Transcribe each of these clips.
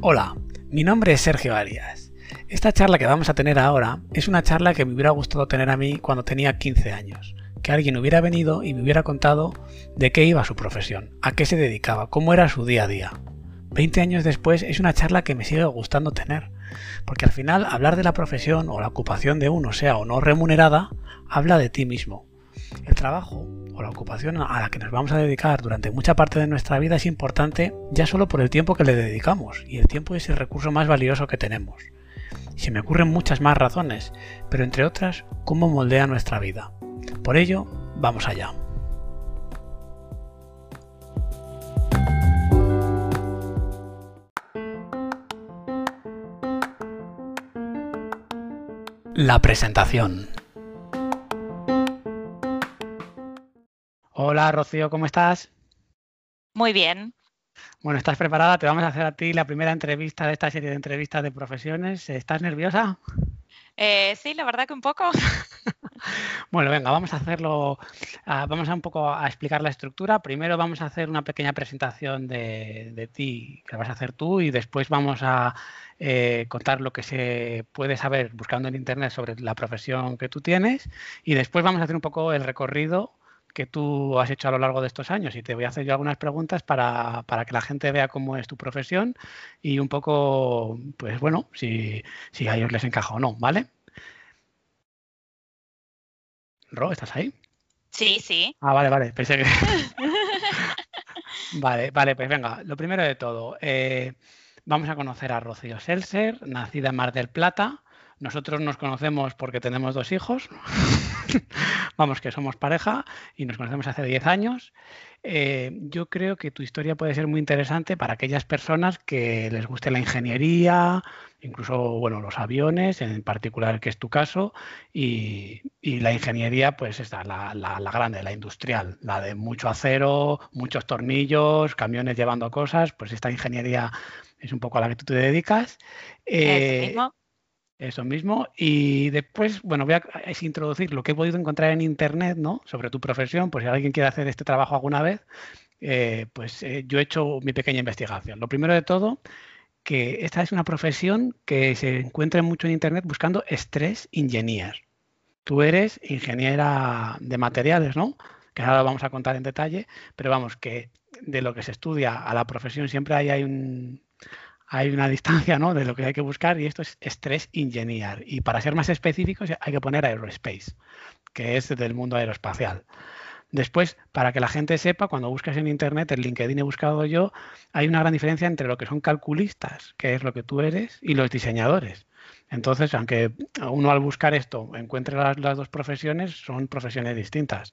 Hola, mi nombre es Sergio Arias. Esta charla que vamos a tener ahora es una charla que me hubiera gustado tener a mí cuando tenía 15 años. Que alguien hubiera venido y me hubiera contado de qué iba su profesión, a qué se dedicaba, cómo era su día a día. 20 años después es una charla que me sigue gustando tener, porque al final hablar de la profesión o la ocupación de uno, sea o no remunerada, habla de ti mismo. El trabajo o la ocupación a la que nos vamos a dedicar durante mucha parte de nuestra vida es importante ya solo por el tiempo que le dedicamos, y el tiempo es el recurso más valioso que tenemos. Se me ocurren muchas más razones, pero entre otras, cómo moldea nuestra vida. Por ello, vamos allá. La presentación. Hola Rocío, ¿cómo estás? Muy bien. Bueno, ¿estás preparada? Te vamos a hacer a ti la primera entrevista de esta serie de entrevistas de profesiones. ¿Estás nerviosa? Eh, sí, la verdad que un poco. bueno, venga, vamos a hacerlo, uh, vamos a un poco a explicar la estructura. Primero vamos a hacer una pequeña presentación de, de ti que vas a hacer tú y después vamos a eh, contar lo que se puede saber buscando en Internet sobre la profesión que tú tienes y después vamos a hacer un poco el recorrido que tú has hecho a lo largo de estos años y te voy a hacer yo algunas preguntas para, para que la gente vea cómo es tu profesión y un poco, pues bueno, si, si a ellos les encaja o no, ¿vale? Ro, ¿estás ahí? Sí, sí. Ah, vale, vale, pensé que... vale, vale, pues venga, lo primero de todo, eh, vamos a conocer a Rocío Seltzer, nacida en Mar del Plata. Nosotros nos conocemos porque tenemos dos hijos. Vamos, que somos pareja y nos conocemos hace 10 años. Eh, yo creo que tu historia puede ser muy interesante para aquellas personas que les guste la ingeniería, incluso bueno, los aviones, en particular que es tu caso, y, y la ingeniería, pues está la, la, la, grande, la industrial, la de mucho acero, muchos tornillos, camiones llevando cosas, pues esta ingeniería es un poco a la que tú te dedicas. Eh, eso mismo. Y después, bueno, voy a es introducir lo que he podido encontrar en Internet, ¿no? Sobre tu profesión, pues si alguien quiere hacer este trabajo alguna vez, eh, pues eh, yo he hecho mi pequeña investigación. Lo primero de todo, que esta es una profesión que se encuentra mucho en Internet buscando estrés engineer. Tú eres ingeniera de materiales, ¿no? Que ahora lo vamos a contar en detalle, pero vamos, que de lo que se estudia a la profesión siempre hay, hay un, hay una distancia ¿no? de lo que hay que buscar y esto es estrés engineer. Y para ser más específicos hay que poner aerospace, que es del mundo aeroespacial. Después, para que la gente sepa, cuando buscas en Internet, en LinkedIn he buscado yo, hay una gran diferencia entre lo que son calculistas, que es lo que tú eres, y los diseñadores. Entonces, aunque uno al buscar esto encuentre las, dos profesiones, son profesiones distintas.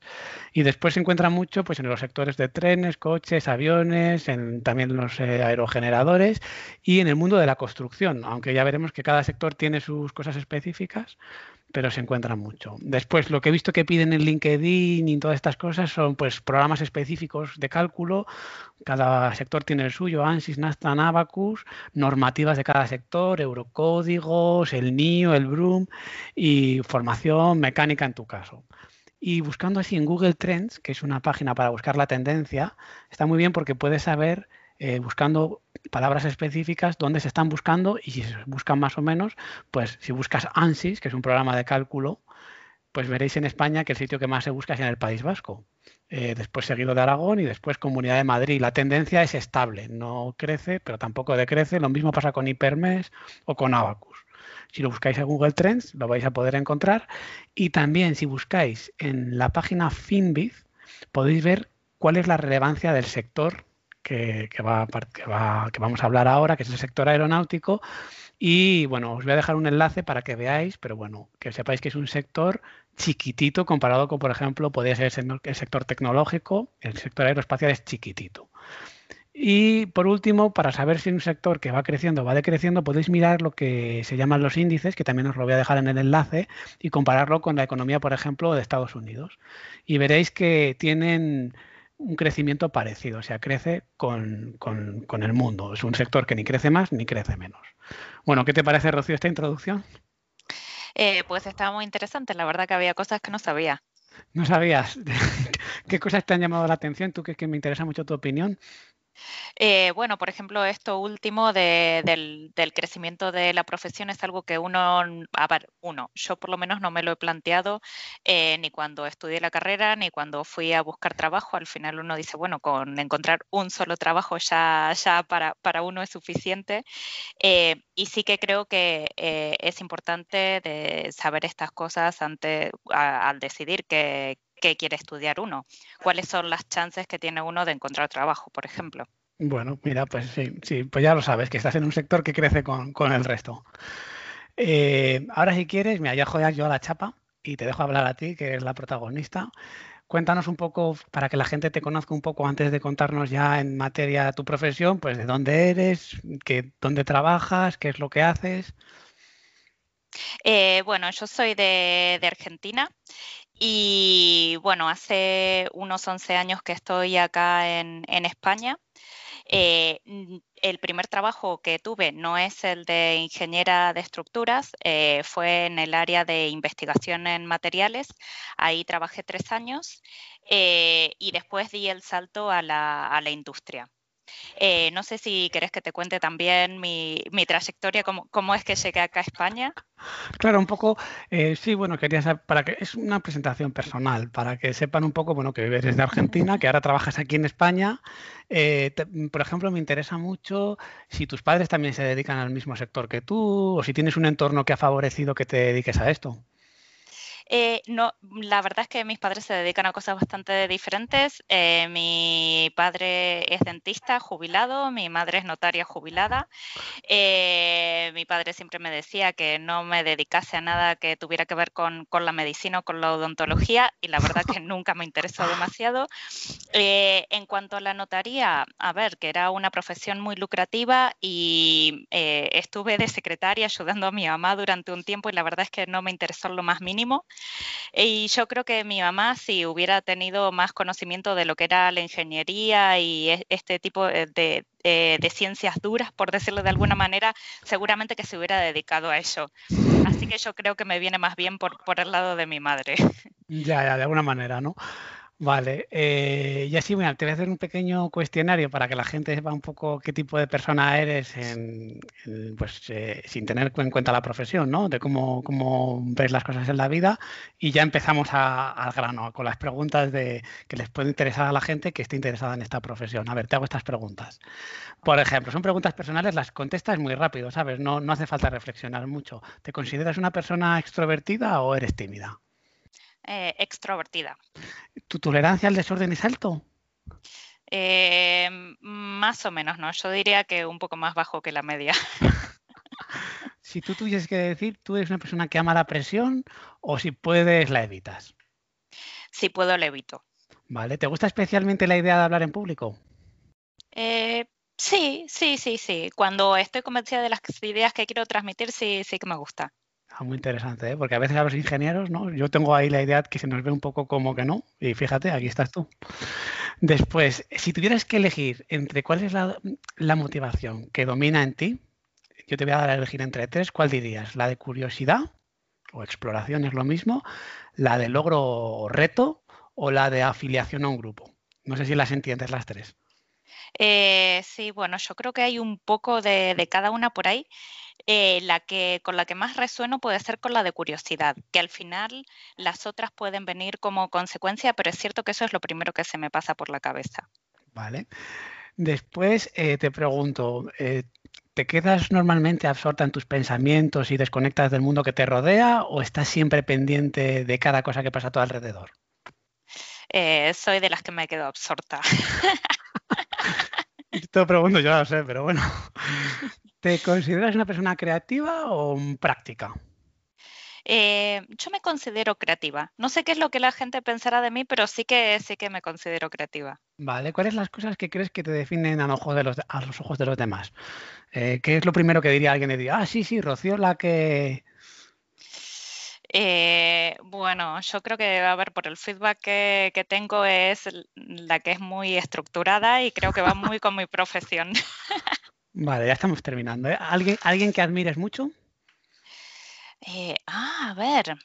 Y después se encuentra mucho pues, en los sectores de trenes, coches, aviones, en también los eh, aerogeneradores y en el mundo de la construcción, aunque ya veremos que cada sector tiene sus cosas específicas, pero se encuentran mucho. Después, lo que he visto que piden en LinkedIn y todas estas cosas son pues programas específicos de cálculo. Cada sector tiene el suyo, ANSYS, NASTA, Abacus, normativas de cada sector, eurocódigos, el NIO, el BRUM y formación mecánica en tu caso. Y buscando así en Google Trends, que es una página para buscar la tendencia, está muy bien porque puedes saber eh, buscando palabras específicas dónde se están buscando y si se buscan más o menos, pues si buscas ANSYS, que es un programa de cálculo, pues veréis en España que el sitio que más se busca es en el País Vasco. Eh, después seguido de Aragón y después Comunidad de Madrid. La tendencia es estable, no crece, pero tampoco decrece. Lo mismo pasa con Hipermes o con Abacus. Si lo buscáis en Google Trends, lo vais a poder encontrar. Y también si buscáis en la página Finbiz, podéis ver cuál es la relevancia del sector que, va, que, que vamos a hablar ahora, que es el sector aeronáutico. Y bueno, os voy a dejar un enlace para que veáis, pero bueno, que sepáis que es un sector chiquitito comparado con, por ejemplo, podría ser el sector tecnológico, el sector aeroespacial es chiquitito. Y por último, para saber si un sector que va creciendo o va decreciendo, podéis mirar lo que se llaman los índices, que también os lo voy a dejar en el enlace, y compararlo con la economía, por ejemplo, de Estados Unidos. Y veréis que tienen un crecimiento parecido, o sea, crece con, con, con, el mundo. Es un sector que ni crece más ni crece menos. Bueno, ¿qué te parece, Rocío, esta introducción? Eh, pues estaba muy interesante, la verdad que había cosas que no sabía. ¿No sabías? ¿Qué cosas te han llamado la atención? Tú que, que me interesa mucho tu opinión. Eh, bueno, por ejemplo, esto último del, crecimiento de la profesión es algo que uno, a ver, uno, yo por lo menos no me lo he planteado eh, ni cuando estudié la carrera ni cuando fui a buscar trabajo. Al final uno dice, bueno, con encontrar un solo trabajo ya, ya para, uno es suficiente. Eh, y sí que creo que es importante saber estas cosas antes, al decidir que, qué quiere estudiar uno, cuáles son las chances que tiene uno de encontrar trabajo, por ejemplo. Bueno, mira, pues sí, sí, pues ya lo sabes, que estás en un sector que crece con, el resto. Eh, ahora si quieres, me ya jodas yo a la chapa y te dejo hablar a ti, que eres la protagonista. Cuéntanos un poco, para que la gente te conozca un poco antes de contarnos ya en materia tu profesión, pues de dónde eres, qué, dónde trabajas, qué es lo que haces. Eh, bueno, yo soy de, de Argentina y bueno, hace unos 11 años que estoy acá en, España. Eh, el primer trabajo que tuve no es el de ingeniera de estructuras, eh, fue en el área de investigación en materiales. Ahí trabajé tres años eh, y después di el salto a la industria. Eh, no sé si querés que te cuente también mi, trayectoria, cómo, es que llegué acá a España. Claro, un poco, eh, sí, bueno, quería saber, para que es una presentación personal, para que sepan un poco, bueno, que vives desde Argentina, que ahora trabajas aquí en España. Eh, por ejemplo, me interesa mucho si tus padres también se dedican al mismo sector que tú, o si tienes un entorno que ha favorecido que te dediques a esto. Eh, no, la verdad es que mis padres se dedican a cosas bastante diferentes. Eh, mi padre es dentista jubilado, mi madre es notaria jubilada. Eh, mi padre siempre me decía que no me dedicase a nada que tuviera que ver con, la medicina o con la odontología y la verdad que nunca me interesó demasiado. en cuanto a la notaría, a ver, que era una profesión muy lucrativa y estuve de secretaria ayudando a mi mamá durante un tiempo y la verdad es que no me interesó lo más mínimo. Y yo creo que mi mamá, si hubiera tenido más conocimiento de lo que era la ingeniería y e, este tipo eh, de, ciencias duras, por decirlo de alguna manera, seguramente que se hubiera dedicado a eso. Así que yo creo que me viene más bien por el lado de mi madre. Ya, ya, de alguna manera, ¿no? Vale, eh, y así, bueno, te voy a hacer un pequeño cuestionario para que la gente sepa un poco qué tipo de persona eres, en, pues eh, sin tener en cuenta la profesión, ¿no? De cómo, cómo ves las cosas en la vida y ya empezamos al grano con las preguntas de que les puede interesar a la gente que esté interesada en esta profesión. A ver, te hago estas preguntas. Por ejemplo, son preguntas personales, las contestas muy rápido, ¿sabes? No, no hace falta reflexionar mucho. ¿Te consideras una persona extrovertida o eres tímida? Eh, extrovertida. ¿Tu tolerancia al desorden es alto? Eh, más o menos, ¿no? Yo diría que un poco más bajo que la media. si tú tuvieses que decir, ¿tú eres una persona que ama la presión o si puedes la evitas? Si puedo, la evito. Vale, ¿te gusta especialmente la idea de hablar en público? Eh, sí, sí, sí, sí. Cuando estoy convencida de las ideas que quiero transmitir, sí, sí que me gusta. Ah, muy interesante, ¿eh? porque a veces a los ingenieros, ¿no? Yo tengo ahí la idea que se nos ve un poco como que no, y fíjate, aquí estás tú. Después, si tuvieras que elegir entre cuál es la, motivación que domina en ti, yo te voy a dar a elegir entre tres, ¿cuál dirías? ¿La de curiosidad o exploración es lo mismo? ¿La de logro o reto o la de afiliación a un grupo? No sé si las entiendes las tres. Eh, sí, bueno, yo creo que hay un poco de cada una por ahí. Eh, la que con la que más resueno puede ser con la de curiosidad, que al final las otras pueden venir como consecuencia, pero es cierto que eso es lo primero que se me pasa por la cabeza. Vale. Después eh, te pregunto, eh, ¿te quedas normalmente absorta en tus pensamientos y desconectas del mundo que te rodea o estás siempre pendiente de cada cosa que pasa a tu alrededor? soy de las que me quedo absorta. Te pregunto, yo lo sé, pero bueno. ¿Te consideras una persona creativa o práctica? Eh, yo me considero creativa. No sé qué es lo que la gente pensará de mí, pero sí que sí que me considero creativa. Vale, ¿cuáles las cosas que crees que te definen a, los ojos de los, a los, ojos de los demás? Eh, ¿Qué es lo primero que diría alguien? Diría, ah, sí, sí, Rocío, la que... Eh, bueno, yo creo que, a ver, por el feedback que, que, tengo es la que es muy estructurada y creo que va muy con mi profesión. Vale, ya estamos terminando. ¿eh? ¿Alguien, ¿Alguien que admires mucho? Eh, ah, a ver.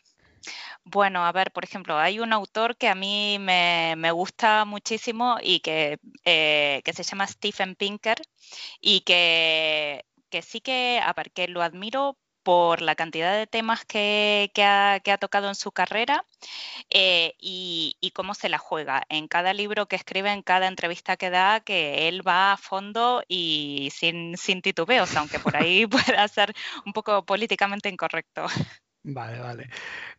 Bueno, a ver, por ejemplo, hay un autor que a mí me, gusta muchísimo y que, eh, que, se llama Stephen Pinker y que, que sí que, a ver, que lo admiro por la cantidad de temas que, ha, tocado en su carrera eh, y, cómo se la juega. En cada libro que escribe, en cada entrevista que da, que él va a fondo y sin, titubeos, aunque por ahí pueda ser un poco políticamente incorrecto. Vale, vale.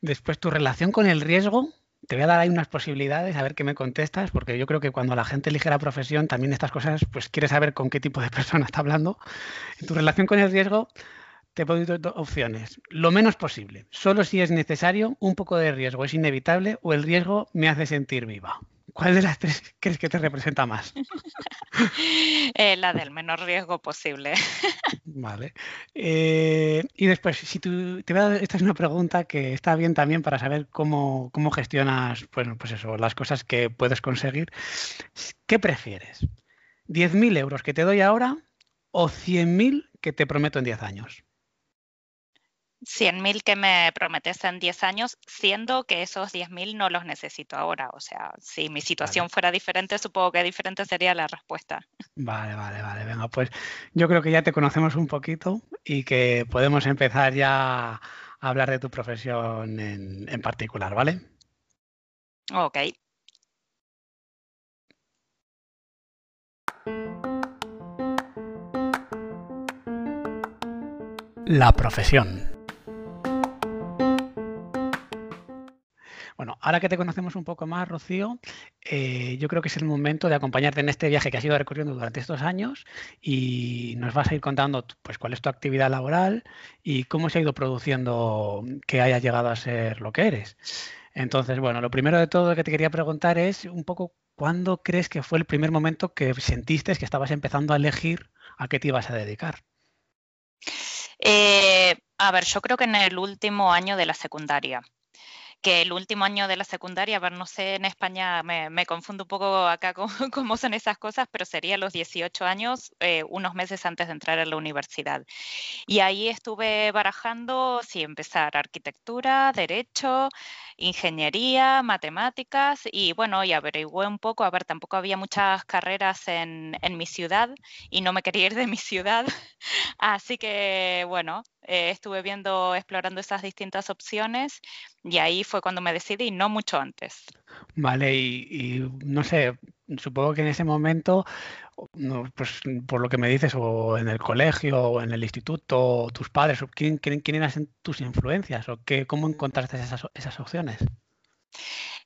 Después, tu relación con el riesgo, te voy a dar ahí unas posibilidades, a ver qué me contestas, porque yo creo que cuando la gente elige la profesión, también estas cosas, pues quieres saber con qué tipo de persona está hablando. En tu relación con el riesgo, te puedo dar dos opciones. Lo menos posible. Solo si es necesario, un poco de riesgo es inevitable o el riesgo me hace sentir viva. ¿Cuál de las tres crees que te representa más? Eh, la del menor riesgo posible. vale. Eh, y después, si tú, te voy a dar, esta es una pregunta que está bien también para saber cómo, cómo gestionas, bueno, pues eso, las cosas que puedes conseguir. ¿Qué prefieres? ¿10.000 euros que te doy ahora o 100.000 que te prometo en 10 años? 100.000 que me prometes en 10 años, siendo que esos 10.000 no los necesito ahora. O sea, si mi situación fuera diferente, supongo que diferente sería la respuesta. Vale, vale, vale. Venga, pues yo creo que ya te conocemos un poquito y que podemos empezar ya a hablar de tu profesión en, en particular, ¿vale? Ok. La profesión. Bueno, ahora que te conocemos un poco más, Rocío, eh, yo creo que es el momento de acompañarte en este viaje que has ido recorriendo durante estos años y nos vas a ir contando pues, cuál es tu actividad laboral y cómo se ha ido produciendo que hayas llegado a ser lo que eres. Entonces, bueno, lo primero de todo que te quería preguntar es un poco cuándo crees que fue el primer momento que sentiste que estabas empezando a elegir a qué te ibas a dedicar. Eh, a ver, yo creo que en el último año de la secundaria que el último año de la secundaria, a ver, no sé, en España me, confundo un poco acá cómo son esas cosas, pero sería los 18 años, eh, unos meses antes de entrar a la universidad. Y ahí estuve barajando si empezar arquitectura, derecho, ingeniería, matemáticas y bueno, y averigüé un poco, a ver, tampoco había muchas carreras en, en mi ciudad y no me quería ir de mi ciudad, así que bueno, eh, estuve viendo, explorando esas distintas opciones y ahí fue cuando me decidí, no mucho antes. Vale, y, no sé, supongo que en ese momento, pues por lo que me dices, o en el colegio, o en el instituto, tus padres, ¿quién, quién, eran tus influencias? ¿O qué, cómo encontraste esas, esas opciones?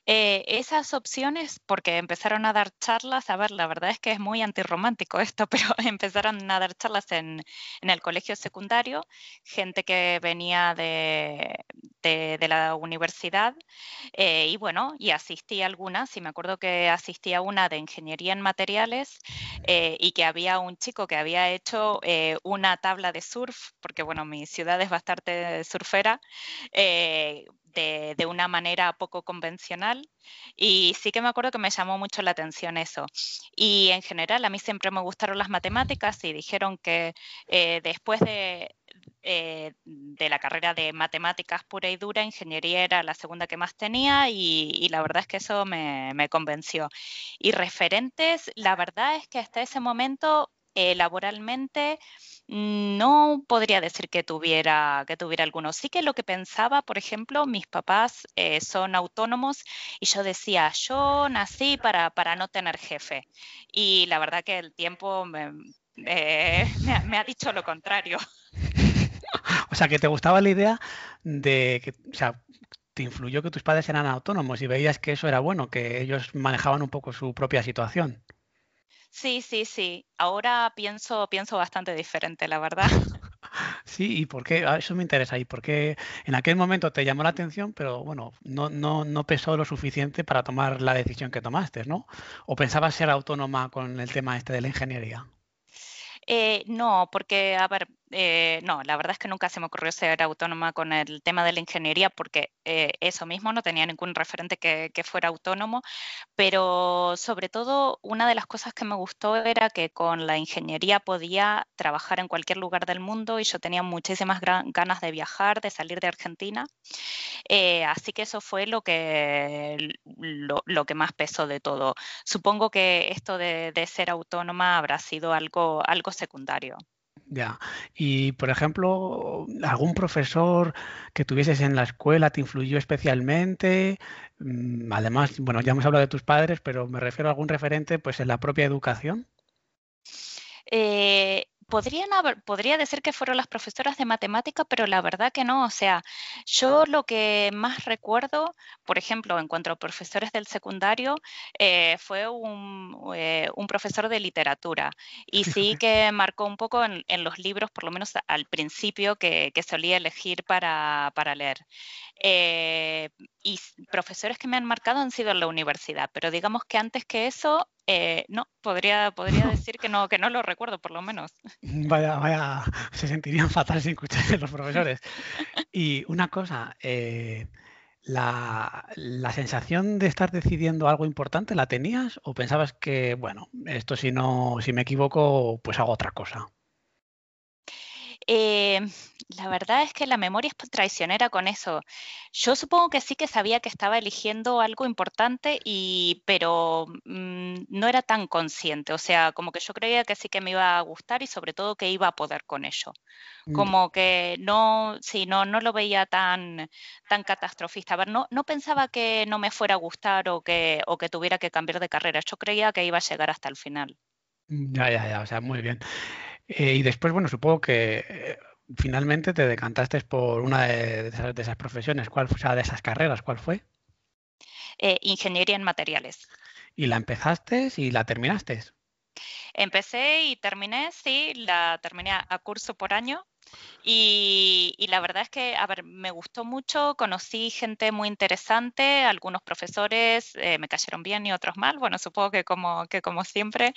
Eh, esas opciones, porque empezaron a dar charlas, a ver, la verdad es que es muy antirromántico esto, pero empezaron a dar charlas en, el colegio secundario, gente que venía de, la universidad, eh, y bueno, y asistí a algunas, y me acuerdo que asistí a una de ingeniería en materiales, eh, y que había un chico que había hecho una tabla de surf, porque bueno, mi ciudad es bastante surfera, de, una manera poco convencional. Y sí que me acuerdo que me llamó mucho la atención eso. Y en general a mí siempre me gustaron las matemáticas y dijeron que eh, después de, eh, de la carrera de matemáticas pura y dura, ingeniería era la segunda que más tenía y, la verdad es que eso me, me, convenció. Y referentes, la verdad es que hasta ese momento eh, laboralmente no podría decir que tuviera, que tuviera alguno. Sí que lo que pensaba, por ejemplo, mis papás eh, son autónomos y yo decía, yo nací para, para no tener jefe. Y la verdad que el tiempo me, eh, ha, dicho lo contrario. O sea, que te gustaba la idea de que, o sea, te influyó que tus padres eran autónomos y veías que eso era bueno, que ellos manejaban un poco su propia situación. Sí, sí, sí. Ahora pienso, pienso bastante diferente, la verdad. Sí, ¿y por qué? Ah, eso me interesa. ¿Y por qué en aquel momento te llamó la atención, pero bueno, no, no, no pesó lo suficiente para tomar la decisión que tomaste, ¿no? ¿O pensabas ser autónoma con el tema este de la ingeniería? Eh, no, porque, a ver, eh, no, la verdad es que nunca se me ocurrió ser autónoma con el tema de la ingeniería porque eh, eso mismo, no tenía ningún referente que, fuera autónomo, pero sobre todo una de las cosas que me gustó era que con la ingeniería podía trabajar en cualquier lugar del mundo y yo tenía muchísimas ganas de viajar, de salir de Argentina. Eh, así que eso fue lo que, lo, que más pesó de todo. Supongo que esto de, de ser autónoma habrá sido algo, algo secundario. Ya. Y, por ejemplo, ¿algún profesor que tuvieses en la escuela te influyó especialmente? Mm, además, bueno, ya hemos hablado de tus padres, pero me refiero a algún referente pues en la propia educación. Eh, podrían haber, podría decir que fueron las profesoras de matemática, pero la verdad que no. O sea, yo lo que más recuerdo, por ejemplo, en cuanto a profesores del secundario, eh, fue un, eh, un, profesor de literatura. Y sí que marcó un poco en, los libros, por lo menos al principio, que, solía elegir para, para leer. Eh, y profesores que me han marcado han sido en la universidad, pero digamos que antes que eso, eh, no, podría, podría decir que no, que no lo recuerdo, por lo menos. Vaya, vaya, se sentirían fatal sin escuchar los profesores. Y una cosa, eh, la, la, sensación de estar decidiendo algo importante, ¿la tenías? ¿O pensabas que, bueno, esto si no, si me equivoco, pues hago otra cosa? Eh, la verdad es que la memoria es traicionera con eso. Yo supongo que sí que sabía que estaba eligiendo algo importante, y, pero mm, no era tan consciente. O sea, como que yo creía que sí que me iba a gustar y sobre todo que iba a poder con ello. Mm. Como que no, sí, no, no lo veía tan, tan catastrofista. A ver, no, no pensaba que no me fuera a gustar o que, o que tuviera que cambiar de carrera. Yo creía que iba a llegar hasta el final. Ya, ya, ya, o sea, muy bien. Eh, y después, bueno, supongo que eh, finalmente te decantaste por una de, esas, profesiones, ¿cuál fue, o sea, de esas carreras, ¿cuál fue? Eh, ingeniería en materiales. ¿Y la empezaste y la terminaste? Empecé y terminé, sí, la terminé a curso por año. Y, la verdad es que, a ver, me gustó mucho, conocí gente muy interesante, algunos profesores me cayeron bien y otros mal, bueno, supongo que como, que como siempre.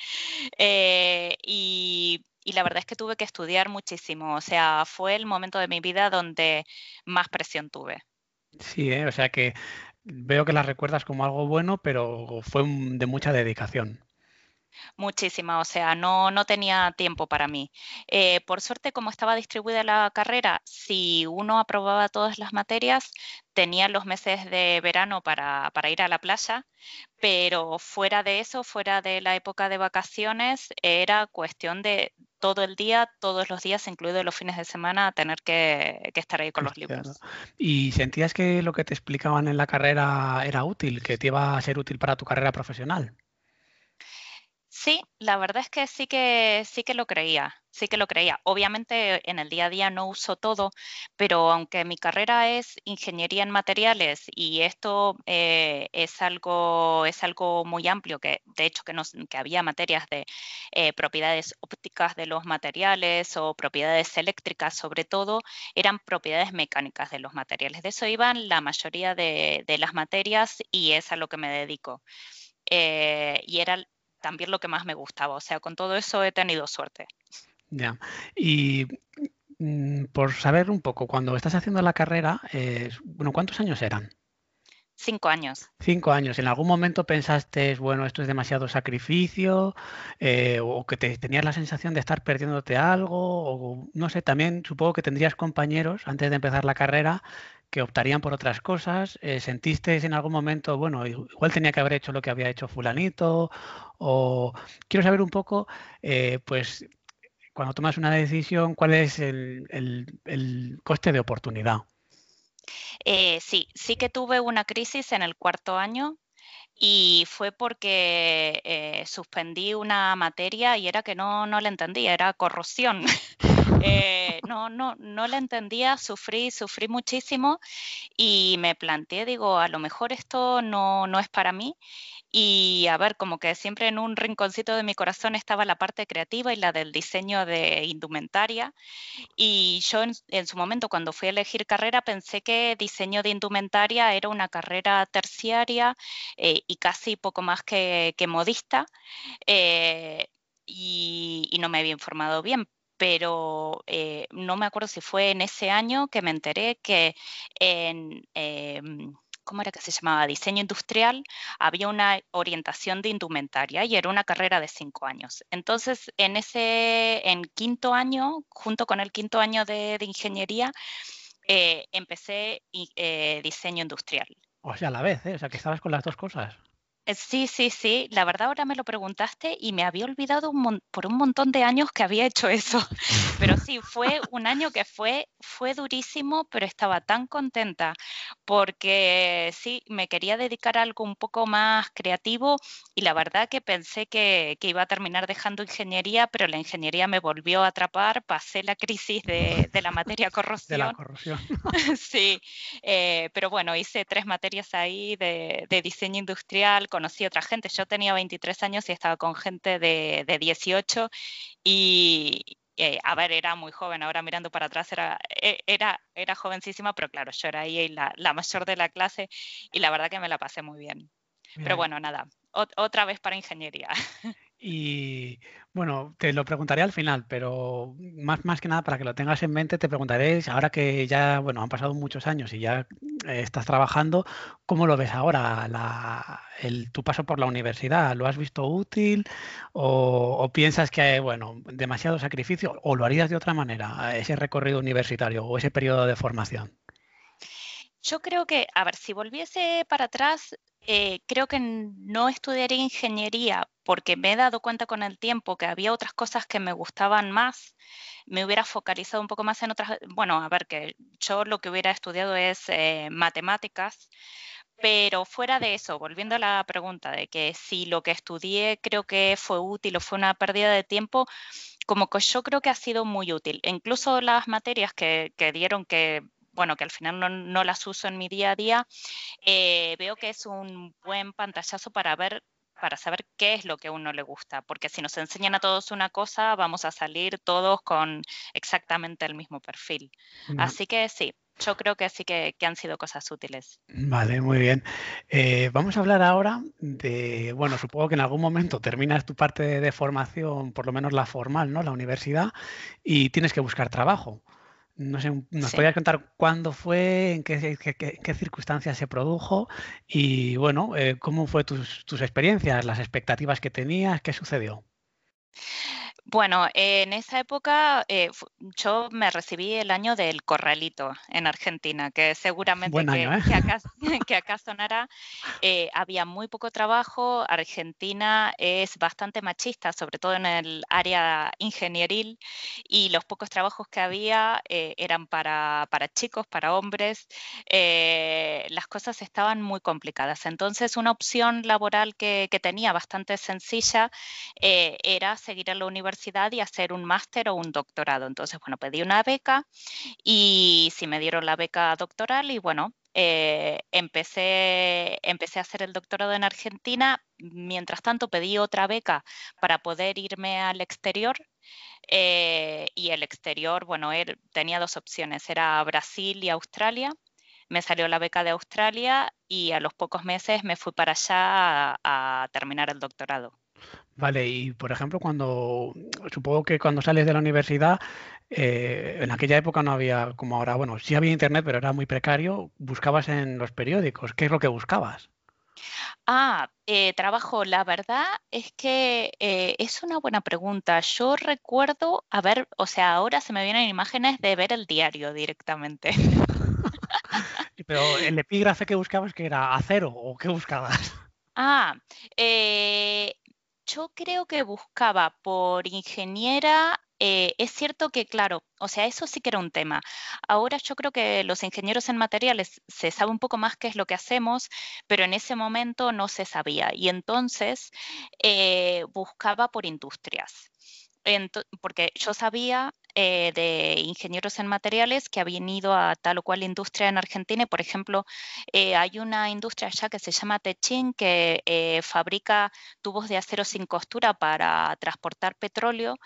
y, y la verdad es que tuve que estudiar muchísimo. O sea, fue el momento de mi vida donde más presión tuve. Sí, ¿eh? o sea que veo que la recuerdas como algo bueno, pero fue de mucha dedicación. Muchísima, o sea, no, no tenía tiempo para mí. Eh, por suerte, como estaba distribuida la carrera, si uno aprobaba todas las materias, tenía los meses de verano para, ir a la playa, pero fuera de eso, fuera de la época de vacaciones, era cuestión de todo el día, todos los días, incluidos los fines de semana, tener que, estar ahí con los libros. ¿Y sentías que lo que te explicaban en la carrera era útil, que te iba a ser útil para tu carrera profesional? Sí, la verdad es que sí que sí que lo creía, sí que lo creía. Obviamente en el día a día no uso todo, pero aunque mi carrera es ingeniería en materiales y esto eh, es algo es algo muy amplio, que de hecho que, nos, que había materias de eh, propiedades ópticas de los materiales o propiedades eléctricas, sobre todo eran propiedades mecánicas de los materiales. De eso iban la mayoría de, las materias y es a lo que me dedico. Eh, y era también lo que más me gustaba. O sea, con todo eso he tenido suerte. Ya. Y mm, por saber un poco, cuando estás haciendo la carrera, eh, bueno, ¿cuántos años eran? Cinco años. Cinco años. ¿En algún momento pensaste, bueno, esto es demasiado sacrificio? Eh, ¿O que te, tenías la sensación de estar perdiéndote algo? O no sé, también supongo que tendrías compañeros antes de empezar la carrera que optarían por otras cosas. Eh, ¿Sentiste en algún momento, bueno, igual tenía que haber hecho lo que había hecho fulanito? O quiero saber un poco, eh, pues, cuando tomas una decisión, ¿cuál es el, coste de oportunidad? Eh, sí, sí que tuve una crisis en el cuarto año y fue porque suspendí una materia y era que no, no la entendía, era corrosión. Eh, no, no, no la entendía, sufrí, sufrí muchísimo y me planteé, digo, a lo mejor esto no, no es para mí. Y a ver, como que siempre en un rinconcito de mi corazón estaba la parte creativa y la del diseño de indumentaria. Y yo en, su momento, cuando fui a elegir carrera, pensé que diseño de indumentaria era una carrera terciaria eh, y casi poco más que, modista. Eh, y, y, no me había informado bien, pero no me acuerdo si fue en ese año que me enteré que en em, ¿cómo era que se llamaba? Diseño industrial, había una orientación de indumentaria y era una carrera de cinco años. Entonces, en ese, en quinto año, junto con el quinto año de, ingeniería, eh, empecé eh, diseño industrial. O sea, a la vez, ¿eh? o sea, que estabas con las dos cosas. Eh, sí, sí, sí. La verdad ahora me lo preguntaste y me había olvidado por un montón de años que había hecho eso. Pero sí, fue un año que fue, fue durísimo, pero estaba tan contenta porque sí, me quería dedicar a algo un poco más creativo y la verdad que pensé que, iba a terminar dejando ingeniería, pero la ingeniería me volvió a atrapar, pasé la crisis de, la materia corrosión. De la corrosión. sí, eh, pero bueno, hice tres materias ahí de, de diseño industrial conocí otra gente. Yo tenía 23 años y estaba con gente de, 18 y, eh, a ver, era muy joven, ahora mirando para atrás era, e, era, era jovencísima, pero claro, yo era ahí la, la mayor de la clase y la verdad que me la pasé muy bien. Pero bueno, nada, otra vez para ingeniería. Y bueno, te lo preguntaré al final, pero más, más que nada para que lo tengas en mente, te preguntaré, ahora que ya, bueno, han pasado muchos años y ya eh, estás trabajando, ¿cómo lo ves ahora la, el, tu paso por la universidad? ¿Lo has visto útil o, piensas que, bueno, demasiado sacrificio o lo harías de otra manera, ese recorrido universitario o ese periodo de formación? Yo creo que, a ver, si volviese para atrás, eh, creo que no estudiaría ingeniería porque me he dado cuenta con el tiempo que había otras cosas que me gustaban más. Me hubiera focalizado un poco más en otras, bueno, a ver, que yo lo que hubiera estudiado es eh, matemáticas, pero fuera de eso, volviendo a la pregunta de que si lo que estudié creo que fue útil o fue una pérdida de tiempo, como que yo creo que ha sido muy útil. incluso las materias que, que dieron que bueno, que al final no, las uso en mi día a día, eh, veo que es un buen pantallazo para ver para saber qué es lo que a uno le gusta, porque si nos enseñan a todos una cosa, vamos a salir todos con exactamente el mismo perfil. Así que sí, yo creo que sí que, han sido cosas útiles. Vale, muy bien. Eh, vamos a hablar ahora de, bueno, supongo que en algún momento terminas tu parte de formación, por lo menos la formal, ¿no? La universidad, y tienes que buscar trabajo. No sé, ¿nos podrías contar cuándo fue, en qué, circunstancias se produjo y, bueno, eh, cómo fue tus, tus experiencias, las expectativas que tenías, qué sucedió? Bueno, en esa época eh, yo me recibí el año del corralito en Argentina, que seguramente que, ¿eh? que, acá, sonará. Eh, había muy poco trabajo. Argentina es bastante machista, sobre todo en el área ingenieril, y los pocos trabajos que había eran para, para, chicos, para hombres. las cosas estaban muy complicadas. Entonces, una opción laboral que, que tenía bastante sencilla era seguir en la universidad y hacer un máster o un doctorado. Entonces, bueno, pedí una beca y sí me dieron la beca doctoral y bueno, eh, empecé, empecé a hacer el doctorado en Argentina. Mientras tanto, pedí otra beca para poder irme al exterior. Eh, y el exterior, bueno, er, tenía dos opciones, era Brasil y Australia. Me salió la beca de Australia y a los pocos meses me fui para allá a terminar el doctorado. Vale, y por ejemplo, cuando supongo que cuando sales de la universidad, eh, en aquella época no había como ahora, bueno, sí había internet, pero era muy precario. Buscabas en los periódicos. ¿Qué es lo que buscabas? Ah, eh, trabajo, la verdad es que eh, es una buena pregunta. Yo recuerdo, a ver, o sea, ahora se me vienen imágenes de ver el diario directamente. Pero el epígrafe que buscabas, que era acero o qué buscabas? Ah, eh, yo creo que buscaba por ingeniera, eh, es cierto que, claro, o sea, eso sí que era un tema. Ahora yo creo que los ingenieros en materiales se sabe un poco más qué es lo que hacemos, pero en ese momento no se sabía. Y entonces eh, buscaba por industrias porque yo sabía eh, de ingenieros en materiales que habían ido a tal o cual industria en Argentina. por ejemplo, eh, hay una industria allá que se llama Techin que eh, fabrica tubos de acero sin costura para transportar petróleo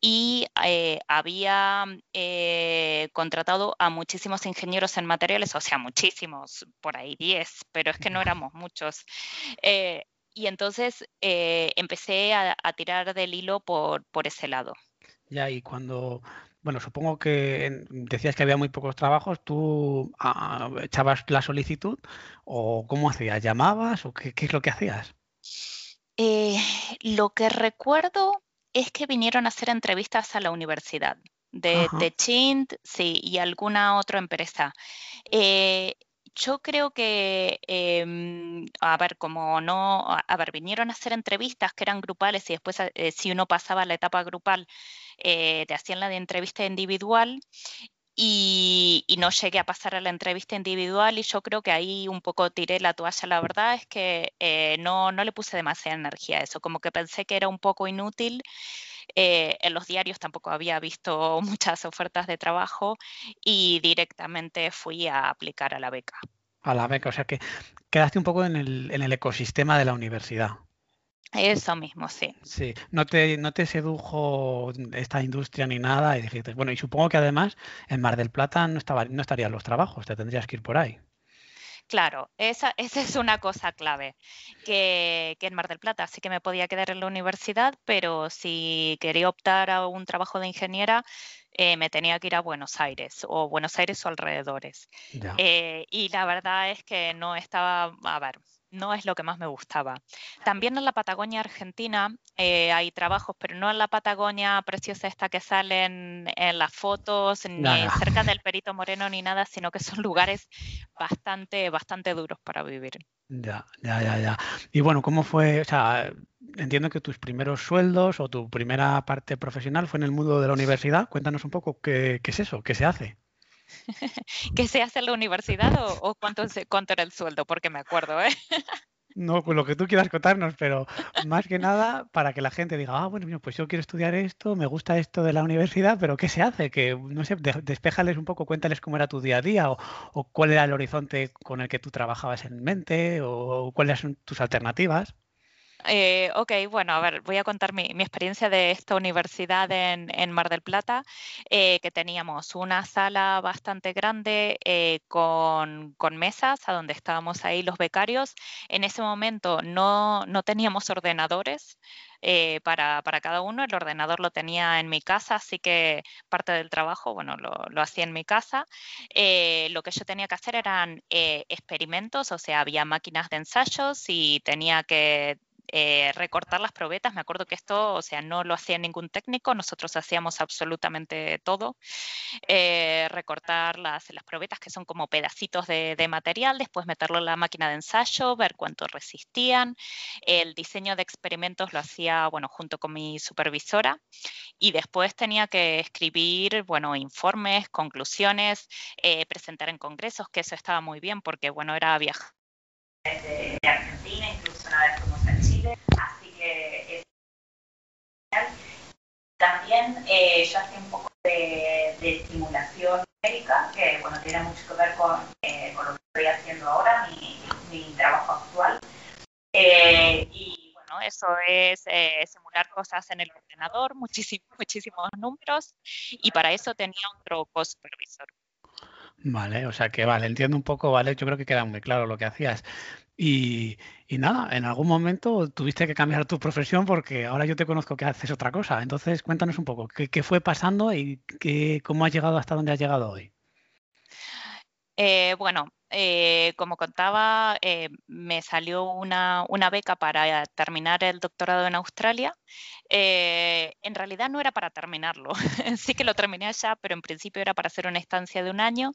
y había contratado a muchísimos ingenieros en materiales, o sea, muchísimos, por ahí 10, pero es que no éramos muchos. Y entonces eh, empecé a, tirar del hilo por, por ese lado. Ya, y cuando, bueno, supongo que decías que había muy pocos trabajos, ¿tú ah, echabas la solicitud o cómo hacías? ¿Llamabas o qué, es lo que hacías? Eh, lo que recuerdo es que vinieron a hacer entrevistas a la universidad de, de Chint, sí, y alguna otra empresa. Eh, yo creo que, em, a ver, como no, a ver, vinieron a hacer entrevistas que eran grupales y después eh, si uno pasaba la etapa grupal, eh, te hacían la de entrevista individual y, no llegué a pasar a la entrevista individual y yo creo que ahí un poco tiré la toalla. La verdad es que eh, no, no le puse demasiada energía a eso, como que pensé que era un poco inútil. En los diarios tampoco había visto muchas ofertas de trabajo y directamente fui a aplicar a la beca. A la beca, o sea que quedaste un poco en el, en el ecosistema de la universidad. Eso mismo, sí. Sí, no te, no te sedujo esta industria ni nada y dijiste, bueno, y supongo que además en Mar del Plata no, estaba, no estarían los trabajos, te tendrías que ir por ahí. Claro, esa, esa es una cosa clave, que, que, en Mar del Plata sí que me podía quedar en la universidad, pero si quería optar a un trabajo de ingeniera, eh, me tenía que ir a Buenos Aires o Buenos Aires o alrededores. Eh, y la verdad es que no estaba, a ver, no es lo que más me gustaba. También en la Patagonia Argentina eh, hay trabajos, pero no en la Patagonia preciosa esta que salen en las fotos, ni cerca del Perito Moreno ni nada, sino que son lugares bastante, bastante duros para vivir. Ya, ya, ya, ya. Y bueno, ¿cómo fue? O sea, entiendo que tus primeros sueldos o tu primera parte profesional fue en el mundo de la universidad. Cuéntanos un poco qué, qué es eso, qué se hace. ¿Qué se hace en la universidad o, cuánto, cuánto era el sueldo? Porque me acuerdo, ¿eh? No, pues lo que tú quieras contarnos, pero más que nada para que la gente diga, ah, bueno, pues yo quiero estudiar esto, me gusta esto de la universidad, pero ¿qué se hace? Que, no sé, despéjales un poco, cuéntales cómo era tu día a día o, o cuál era el horizonte con el que tú trabajabas en mente o cuáles son tus alternativas. Eh, ok, bueno, a ver, voy a contar mi, experiencia de esta universidad en, Mar del Plata, eh, que teníamos una sala bastante grande eh, con, mesas a donde estábamos ahí los becarios. En ese momento no, teníamos ordenadores. para, cada uno. El ordenador lo tenía en mi casa, así que parte del trabajo, bueno, lo, lo hacía en mi casa. lo que yo tenía que hacer eran experimentos, o sea, había máquinas de ensayos y tenía que eh, recortar las probetas. Me acuerdo que esto, o sea, no lo hacía ningún técnico, nosotros hacíamos absolutamente todo. Eh, recortar las, las probetas, que son como pedacitos de, material, después meterlo en la máquina de ensayo, ver cuánto resistían. El diseño de experimentos lo hacía, bueno, junto con mi supervisora. Y después tenía que escribir, bueno, informes, conclusiones, eh, presentar en congresos, que eso estaba muy bien porque, bueno, era viajar de, Argentina, incluso una vez fuimos a Chile, así que es También eh, yo hacía un poco de, de estimulación médica, que bueno, tiene mucho que ver con, eh, con lo que estoy haciendo ahora, mi, mi trabajo actual. Eh, y bueno, eso es simular cosas en el ordenador, muchísimos, muchísimos números, y para eso tenía otro co-supervisor. Vale, o sea que vale, entiendo un poco, vale, yo creo que queda muy claro lo que hacías. Y, nada, en algún momento tuviste que cambiar tu profesión porque ahora yo te conozco que haces otra cosa. Entonces, cuéntanos un poco, ¿qué, fue pasando y qué, cómo has llegado hasta donde has llegado hoy? Eh, bueno, eh, como contaba, eh, me salió una, beca para terminar el doctorado en Australia. en realidad no era para terminarlo, sí que lo terminé allá, pero en principio era para hacer una estancia de un año.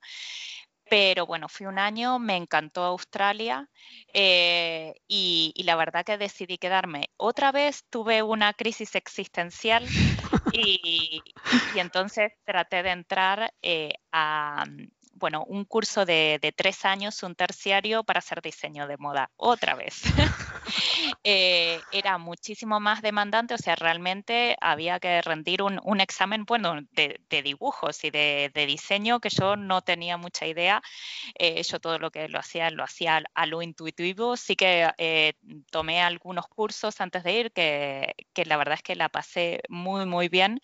Pero bueno, fui un año, me encantó Australia y, la verdad que decidí quedarme. Otra vez tuve una crisis existencial y, y entonces traté de entrar a, bueno, un curso de, tres años, un terciario para hacer diseño de moda, otra vez. Eh, era muchísimo más demandante, o sea, realmente había que rendir un, examen, bueno, de, dibujos y de, diseño que yo no tenía mucha idea. Eh, yo todo lo que lo hacía, lo hacía a lo intuitivo. Sí que eh, tomé algunos cursos antes de ir, que, que la verdad es que la pasé muy, muy bien.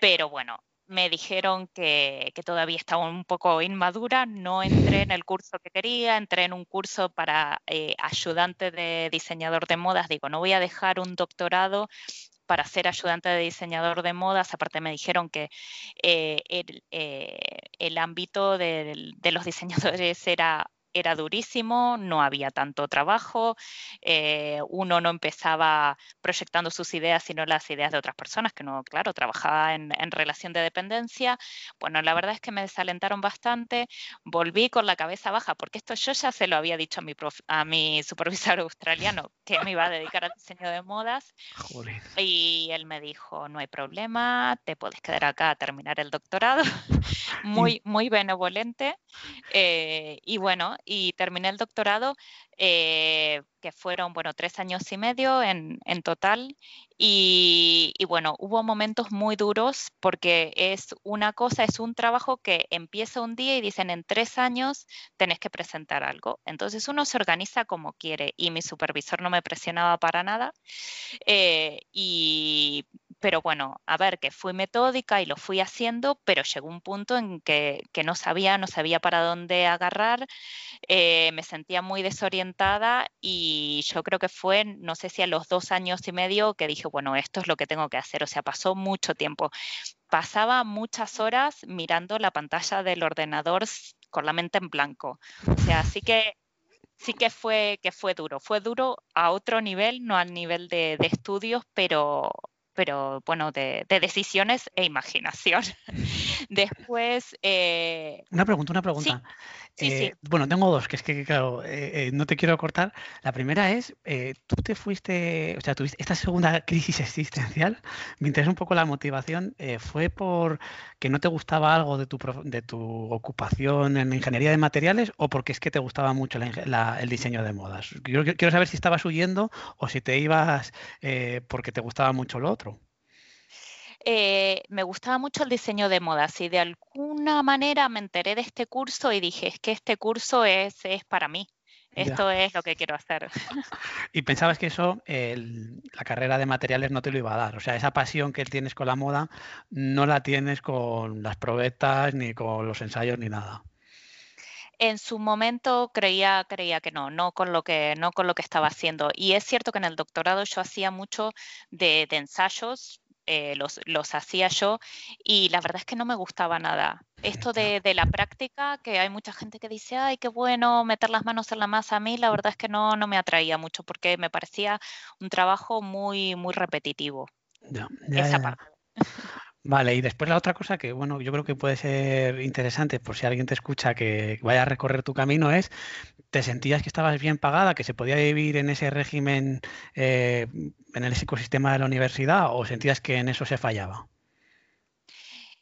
Pero bueno, me dijeron que, todavía estaba un poco inmadura, no entré en el curso que quería, entré en un curso para eh, ayudante de diseñador de modas. Digo, no voy a dejar un doctorado para ser ayudante de diseñador de modas. Aparte me dijeron que eh, el, ámbito de los diseñadores era era durísimo, no había tanto trabajo, eh, uno no empezaba proyectando sus ideas, sino las ideas de otras personas, que no, claro, trabajaba en, relación de dependencia. Bueno, la verdad es que me desalentaron bastante, volví con la cabeza baja, porque esto yo ya se lo había dicho a mi, a mi supervisor australiano, que me iba a dedicar al diseño de modas. Y él me dijo, no hay problema, te puedes quedar acá a terminar el doctorado. muy, muy benevolente. Eh, y bueno, y terminé el doctorado, eh, que fueron, bueno, tres años y medio en, total. Y, bueno, hubo momentos muy duros porque es una cosa, es un trabajo que empieza un día y dicen en tres años tenés que presentar algo. Entonces uno se organiza como quiere y mi supervisor no me presionaba para nada. Eh, y pero bueno, a ver, que fui metódica y lo fui haciendo, pero llegó un punto en que, no sabía, no sabía para dónde agarrar, eh, me sentía muy desorientada y yo creo que fue, no sé si a los dos años y medio que dije, bueno, esto es lo que tengo que hacer, o sea, pasó mucho tiempo. Pasaba muchas horas mirando la pantalla del ordenador con la mente en blanco. O sea, así que sí que fue, que fue duro. Fue duro a otro nivel, no al nivel de estudios, pero, pero bueno, de, decisiones e imaginación. Después... Eh, una pregunta, una pregunta. Eh, bueno, tengo dos, que es que, claro, eh, no te quiero cortar. La primera es, tú te fuiste, o sea, tuviste esta segunda crisis existencial, me interesa un poco la motivación, ¿fue por que no te gustaba algo de tu, de tu ocupación en ingeniería de materiales o porque es que te gustaba mucho el diseño de modas? Yo, quiero saber si estabas huyendo o si te ibas porque te gustaba mucho lo otro. Eh, me gustaba mucho el diseño de modas y de alguna manera me enteré de este curso y dije, es que este curso es, es para mí. Esto es lo que quiero hacer. Y pensabas que eso, la carrera de materiales no te lo iba a dar. O sea, esa pasión que tienes con la moda no la tienes con las probetas, ni con los ensayos, ni nada. En su momento creía, creía que no, no con lo que, no con lo que estaba haciendo. Y es cierto que en el doctorado yo hacía mucho de ensayos, eh, los, los, hacía yo y la verdad es que no me gustaba nada. Esto de, de, la práctica, que hay mucha gente que dice, ay, qué bueno meter las manos en la masa, a mí la verdad es que no, no me atraía mucho porque me parecía un trabajo muy, muy repetitivo. esa parte. Vale, y después la otra cosa que, bueno, yo creo que puede ser interesante por si alguien te escucha que vaya a recorrer tu camino es, ¿te sentías que estabas bien pagada, que se podía vivir en ese régimen, eh, en el ecosistema de la universidad o sentías que en eso se fallaba?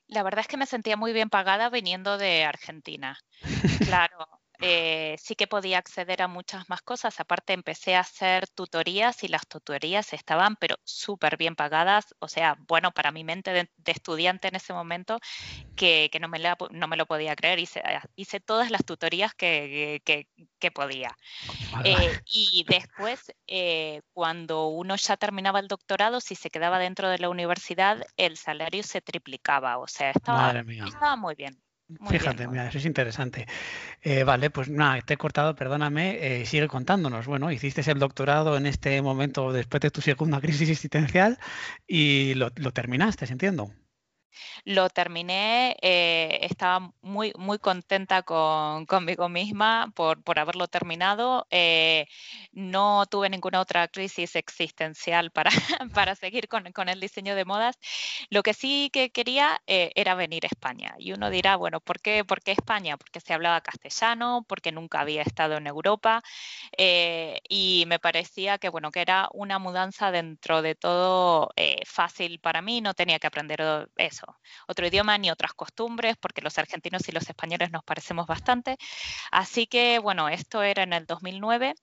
La verdad es que me sentía muy bien pagada viniendo de Argentina. Claro, eh, sí que podía acceder a muchas más cosas. Aparte, empecé a hacer tutorías y las tutorías estaban, pero súper bien pagadas. O sea, bueno, para mi mente de, estudiante en ese momento, que, no, me no, me lo podía creer. Hice, ah, hice todas las tutorías que, que, podía. Eh, y después, eh, cuando uno ya terminaba el doctorado, si se quedaba dentro de la universidad, el salario se triplicaba. O sea, estaba, estaba muy bien. Fíjate, mira, eso es interesante. Eh, vale, pues nada, te he cortado, perdóname, eh, sigue contándonos. Bueno, hiciste el doctorado en este momento después de tu segunda crisis existencial y lo, lo terminaste, entiendo. Lo terminé, eh, estaba muy, muy contenta con, conmigo misma por, por haberlo terminado. Eh, no tuve ninguna otra crisis existencial para, para seguir con, con, el diseño de modas. Lo que sí que quería eh, era venir a España. Y uno dirá, bueno, ¿por qué, ¿por qué España? Porque se hablaba castellano, porque nunca había estado en Europa. y me parecía que, bueno, que era una mudanza dentro de todo fácil para mí, no tenía que aprender eso otro idioma ni otras costumbres, porque los argentinos y los españoles nos parecemos bastante. Así que, bueno, esto era en el 2009.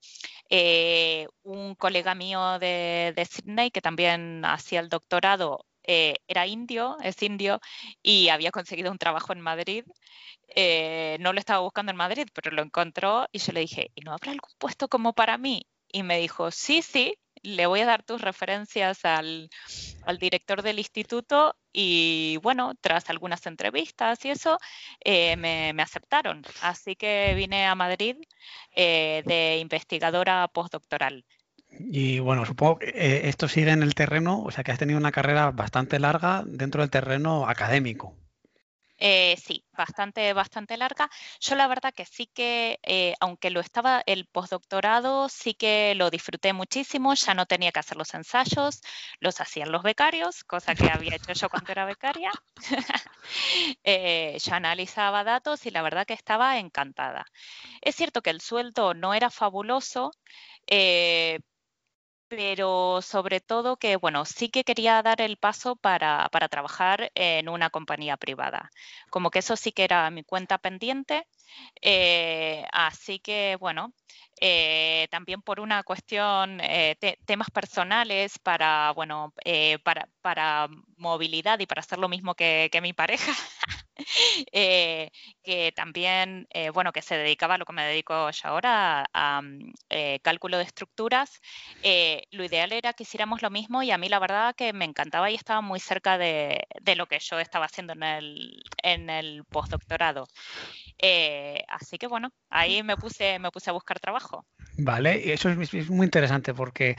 Eh, un colega mío de, Sydney, que también hacía el doctorado, eh, era indio, es indio, y había conseguido un trabajo en Madrid. Eh, no lo estaba buscando en Madrid, pero lo encontró y yo le dije, ¿y no habrá algún puesto como para mí? Y me dijo, sí, sí, le voy a dar tus referencias al, director del instituto y bueno, tras algunas entrevistas y eso, eh, me, aceptaron. Así que vine a Madrid eh, de investigadora postdoctoral. Y bueno, supongo que eh, esto sigue en el terreno, o sea que has tenido una carrera bastante larga dentro del terreno académico. Eh, sí, bastante, bastante larga. Yo la verdad que sí que, eh, aunque lo estaba el postdoctorado, sí que lo disfruté muchísimo. Ya no tenía que hacer los ensayos, los hacían los becarios, cosa que había hecho yo cuando era becaria. eh, yo analizaba datos y la verdad que estaba encantada. Es cierto que el sueldo no era fabuloso. Pero sobre todo que, bueno, sí que quería dar el paso para, para, trabajar en una compañía privada. Como que eso sí que era mi cuenta pendiente. Eh, así que, bueno, eh, también por una cuestión, eh, te, temas personales para, bueno, eh, para, para, movilidad y para hacer lo mismo que, que mi pareja. Eh, que también, eh, bueno, que se dedicaba a lo que me dedico yo ahora, a, a mm, eh, cálculo de estructuras, lo ideal era que hiciéramos lo mismo y a mí la verdad que me encantaba y estaba muy cerca de, de lo que yo estaba haciendo en el, en el postdoctorado. así que bueno, ahí me puse, me puse a buscar trabajo. Vale, eso es, es, muy interesante porque,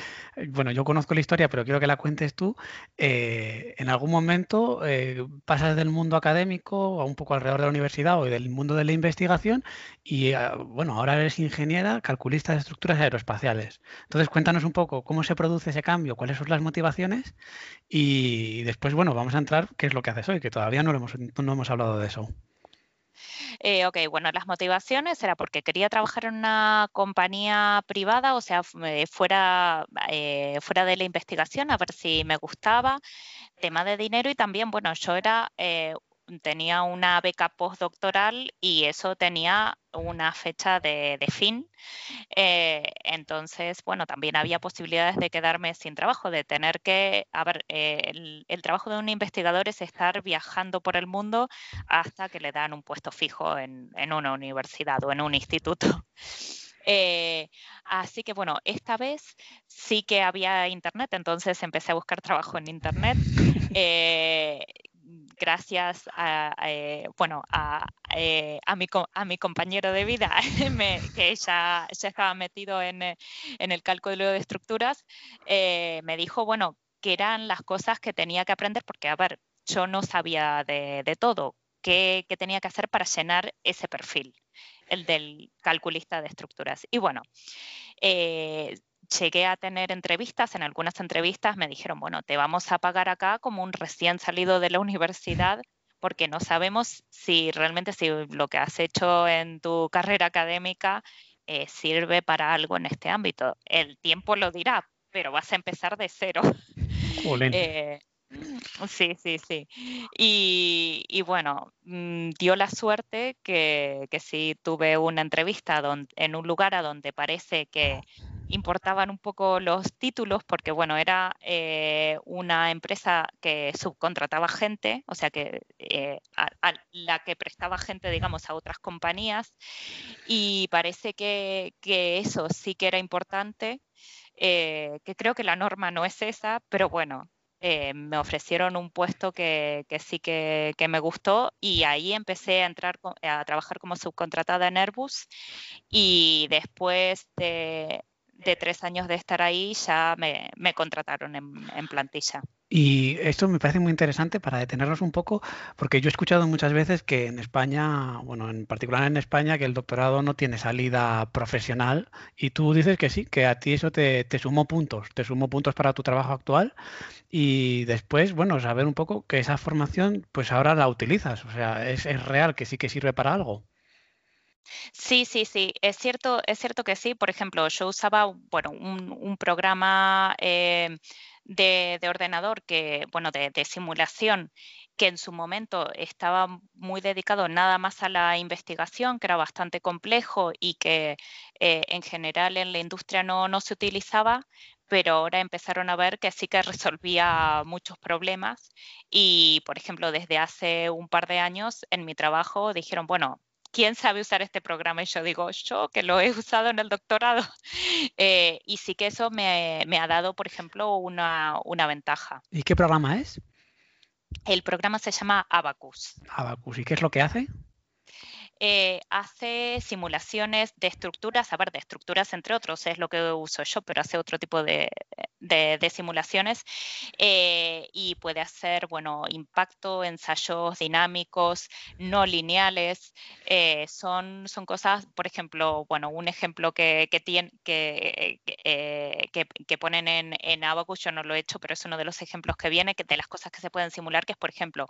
bueno, yo conozco la historia, pero quiero que la cuentes tú. Eh, en algún momento eh, pasas del mundo académico a un poco alrededor de la universidad o del mundo de la investigación y, uh, bueno, ahora eres ingeniera, calculista de estructuras aeroespaciales. Entonces, cuéntanos un poco cómo se produce ese cambio, cuáles son las motivaciones y después, bueno, vamos a entrar qué es lo que haces hoy, que todavía no, hemos, no hemos hablado de eso. Eh, ok, bueno, las motivaciones era porque quería trabajar en una compañía privada, o sea, eh, fuera, eh, fuera de la investigación, a ver si me gustaba, tema de dinero y también, bueno, yo era eh, tenía una beca postdoctoral y eso tenía una fecha de, de fin. Eh, entonces, bueno, también había posibilidades de quedarme sin trabajo, de tener que, a ver, eh, el, el, trabajo de un investigador es estar viajando por el mundo hasta que le dan un puesto fijo en, en una universidad o en un instituto. Eh, así que bueno, esta vez sí que había internet, entonces empecé a buscar trabajo en internet. Eh, gracias a, eh, bueno, a, eh, a, mi, a mi compañero de vida, que ya, ya estaba metido en, eh, en, el cálculo de estructuras, me dijo, bueno, que eran las cosas que tenía que aprender, porque, a ver, yo no sabía de, de todo, qué, qué tenía que hacer para llenar ese perfil, el del calculista de estructuras. Y bueno, llegué a tener entrevistas, en algunas entrevistas me dijeron, bueno, te vamos a pagar acá como un recién salido de la universidad porque no sabemos si realmente si lo que has hecho en tu carrera académica eh, sirve para algo en este ámbito. El tiempo lo dirá, pero vas a empezar de cero. Eh, sí, sí, sí. Y, y bueno, mmm, dio la suerte que, que sí tuve una entrevista donde, en un lugar a donde parece que importaban un poco los títulos porque, bueno, era eh, una empresa que subcontrataba gente, o sea, que eh, a, la que prestaba gente, digamos, a otras compañías. Y parece que, que eso sí que era importante, eh, que creo que la norma no es esa, pero bueno, me ofrecieron un puesto que, que sí que, que, me gustó y ahí empecé a entrar a trabajar como subcontratada en Airbus. Y después de, de tres años de estar ahí ya me, me contrataron en, en, plantilla. Y esto me parece muy interesante para detenernos un poco, porque yo he escuchado muchas veces que en España, bueno, en particular en España, que el doctorado no tiene salida profesional y tú dices que sí, que a ti eso te, te sumó puntos, te sumó puntos para tu trabajo actual y después, bueno, saber un poco que esa formación pues ahora la utilizas, o sea, es, es real que sí que sirve para algo. Sí, sí, sí, es cierto, es cierto que sí. Por ejemplo, yo usaba, bueno, un, programa eh, de, de, ordenador que, bueno, de, de, simulación que en su momento estaba muy dedicado nada más a la investigación, que era bastante complejo y que eh, en general en la industria no, no se utilizaba, pero ahora empezaron a ver que sí que resolvía muchos problemas y, por ejemplo, desde hace un par de años en mi trabajo dijeron, bueno, ¿quién sabe usar este programa? Y yo digo, yo que lo he usado en el doctorado. Eh, y sí que eso me, me, ha dado, por ejemplo, una, una, ventaja. ¿Y qué programa es? El programa se llama Abacus. Abacus. ¿Y qué es lo que hace? Eh, hace simulaciones de estructuras, a ver, de estructuras entre otros, es lo que uso yo, pero hace otro tipo de, simulaciones eh, y puede hacer, bueno, impacto, ensayos dinámicos, no lineales, eh, son, cosas, por ejemplo, bueno, un ejemplo que, que, que, ponen en, en Abacus, yo no lo he hecho, pero es uno de los ejemplos que viene, que de las cosas que se pueden simular, que es, por ejemplo,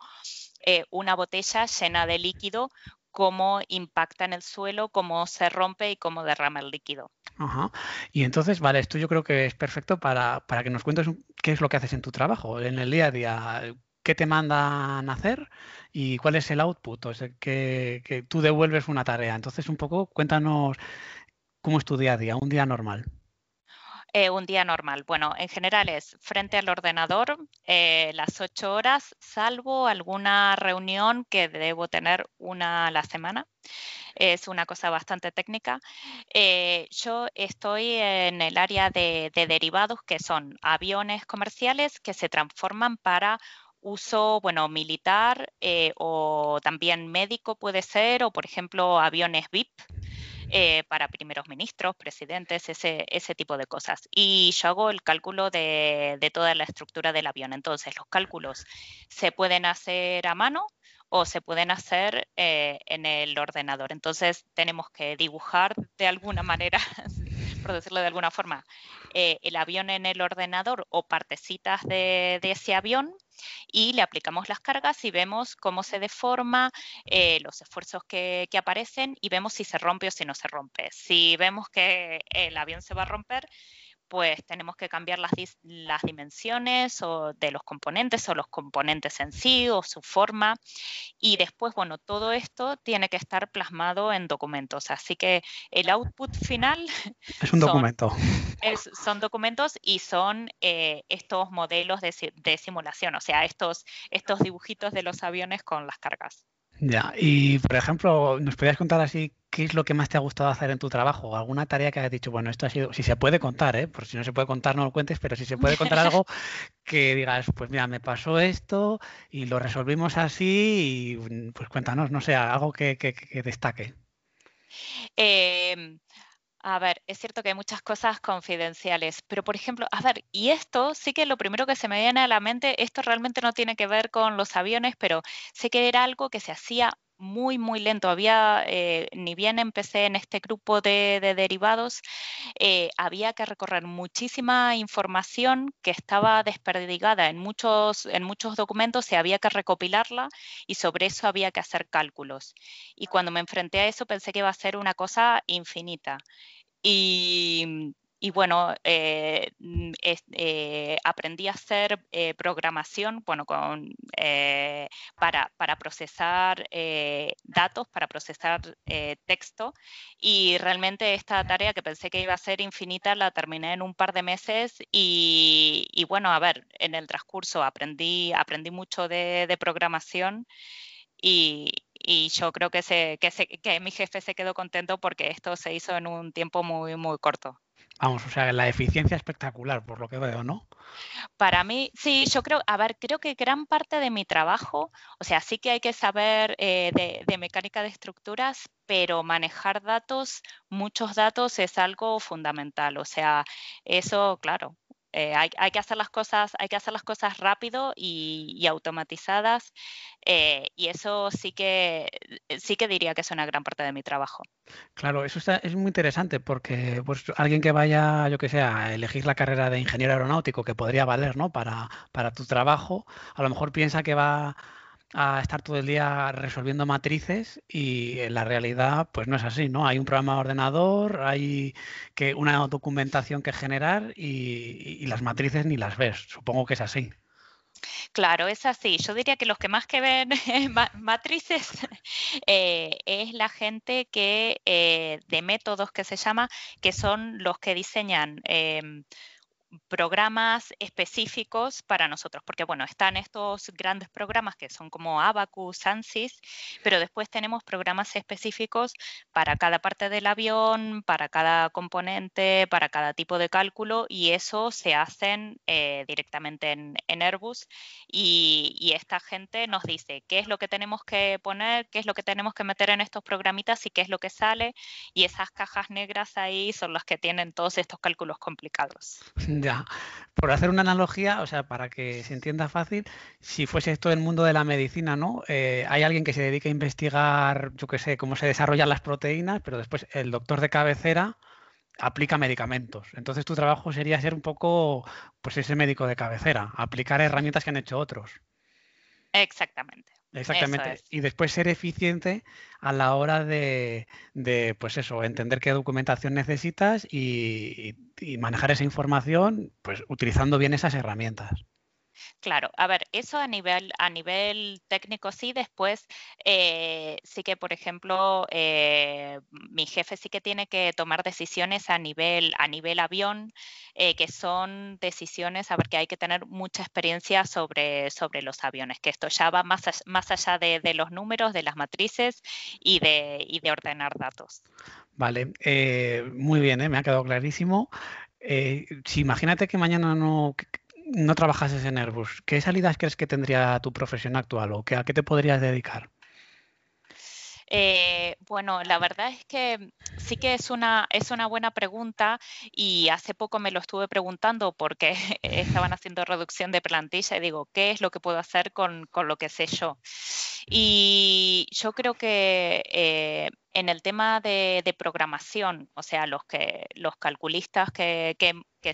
una botella llena de líquido cómo impacta en el suelo, cómo se rompe y cómo derrama el líquido. Ajá. Y entonces, vale, esto yo creo que es perfecto para, que nos cuentes qué es lo que haces en tu trabajo, en el día a día, qué te mandan hacer y cuál es el output, o sea, que, que tú devuelves una tarea. Entonces, un poco, cuéntanos cómo es tu día a día, un día normal. Eh, un día normal. Bueno, en general es frente al ordenador eh, las ocho horas, salvo alguna reunión que debo tener una a la semana. Es una cosa bastante técnica. Eh, yo estoy en el área de, derivados, que son aviones comerciales que se transforman para uso, bueno, militar o también médico puede ser, o por ejemplo aviones VIP eh, para primeros ministros, presidentes, ese, ese tipo de cosas. Y yo hago el cálculo de, de toda la estructura del avión. Entonces, los cálculos se pueden hacer a mano o se pueden hacer eh, en el ordenador. Entonces tenemos que dibujar de alguna manera, por decirlo de alguna forma, eh, el avión en el ordenador o partecitas de, ese avión y le aplicamos las cargas y vemos cómo se deforma, eh, los esfuerzos que, que, aparecen y vemos si se rompe o si no se rompe. Si vemos que el avión se va a romper, pues tenemos que cambiar las, las, dimensiones o de los componentes o los componentes en sí o su forma. Y después, bueno, todo esto tiene que estar plasmado en documentos. Así que el output final... Es un documento. son documentos y son eh, estos modelos de, de, simulación, o sea, estos, estos dibujitos de los aviones con las cargas. Ya, y por ejemplo, ¿nos podrías contar así qué es lo que más te ha gustado hacer en tu trabajo? ¿Alguna tarea que hayas dicho, bueno, esto ha sido, si se puede contar, ¿eh? Por si no se puede contar, no lo cuentes, pero si se puede contar algo que digas, pues mira, me pasó esto y lo resolvimos así y pues cuéntanos, no sé, algo que, que destaque. Eh, a ver, es cierto que hay muchas cosas confidenciales, pero por ejemplo, a ver, y esto sí que lo primero que se me viene a la mente, esto realmente no tiene que ver con los aviones, pero sé que era algo que se hacía muy, muy lento. Había, eh, ni bien empecé en este grupo de, derivados, eh, había que recorrer muchísima información que estaba desperdigada en muchos, en muchos documentos y había que recopilarla y sobre eso había que hacer cálculos. Y cuando me enfrenté a eso pensé que iba a ser una cosa infinita. Y y bueno, eh, mm, eh, aprendí a hacer eh, programación, bueno, para, para, procesar datos, para procesar texto. Y realmente esta tarea que pensé que iba a ser infinita la terminé en un par de meses. Y, bueno, a ver, en el transcurso aprendí, aprendí mucho de, programación. Y, yo creo que, se, que mi jefe se quedó contento porque esto se hizo en un tiempo muy, muy corto. Vamos, o sea, la eficiencia espectacular, por lo que veo, ¿no? Para mí, sí, yo creo, a ver, creo que gran parte de mi trabajo, o sea, sí que hay que saber eh, de, mecánica de estructuras, pero manejar datos, muchos datos es algo fundamental. O sea, eso, claro, eh, hay, que hacer las cosas, hay que hacer las cosas rápido y, automatizadas eh, y eso sí que sí que diría que es una gran parte de mi trabajo. Claro, eso es muy interesante porque pues alguien que vaya, yo que sé, a elegir la carrera de ingeniero aeronáutico que podría valer, ¿no? Para, para tu trabajo, a lo mejor piensa que va a estar todo el día resolviendo matrices y en la realidad pues no es así, ¿no? Hay un programa de ordenador, hay que una documentación que generar y, las matrices ni las ves. Supongo que es así. Claro, es así. Yo diría que los que más que ven matrices eh, es la gente que eh, de métodos que se llama, que son los que diseñan em, programas específicos para nosotros, porque bueno, están estos grandes programas que son como Abacus, ANSYS, pero después tenemos programas específicos para cada parte del avión, para cada componente, para cada tipo de cálculo y eso se hacen eh, directamente en, Airbus y, y, esta gente nos dice qué es lo que tenemos que poner, qué es lo que tenemos que meter en estos programitas y qué es lo que sale y esas cajas negras ahí son las que tienen todos estos cálculos complicados. Ya, por hacer una analogía, o sea, para que se entienda fácil, si fuese esto el mundo de la medicina, ¿no? Eh, hay alguien que se dedica a investigar, yo qué sé, cómo se desarrollan las proteínas, pero después el doctor de cabecera aplica medicamentos. Entonces tu trabajo sería ser un poco, pues ese médico de cabecera, aplicar herramientas que han hecho otros. Exactamente. Exactamente. Y después ser eficiente a la hora de, pues eso, entender qué documentación necesitas y, y, manejar esa información, pues utilizando bien esas herramientas. Claro, a ver, eso a nivel, a nivel técnico sí, después eh, sí que, por ejemplo, eh, mi jefe sí que tiene que tomar decisiones a nivel, a nivel avión, eh, que son decisiones, a ver, que hay que tener mucha experiencia sobre, sobre los aviones, que esto ya va más, más allá de, los números, de las matrices y de, y de ordenar datos. Vale, muy bien, me ha quedado clarísimo. si imagínate que mañana no, no trabajases en Airbus, ¿qué salidas crees que tendría tu profesión actual o a qué te podrías dedicar? Eh, bueno, la verdad es que sí que es una, es una buena pregunta y hace poco me lo estuve preguntando porque estaban haciendo reducción de plantilla y digo, ¿qué es lo que puedo hacer con, lo que sé yo? Y yo creo que eh, en el tema de, programación, o sea, los, que, los calculistas que,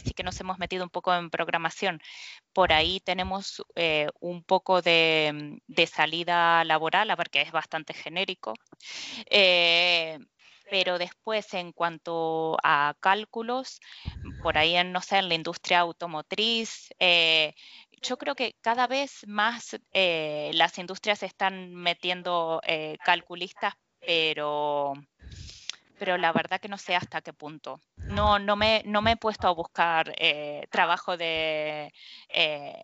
sí que nos hemos metido un poco en programación, por ahí tenemos eh, un poco de, salida laboral, a ver que es bastante genérico. Eh, pero después en cuanto a cálculos, por ahí en, no sé, en la industria automotriz, eh, yo creo que cada vez más las industrias están metiendo calculistas pero, pero la verdad que no sé hasta qué punto. No, no, me, no me he puesto a buscar eh, trabajo de, eh,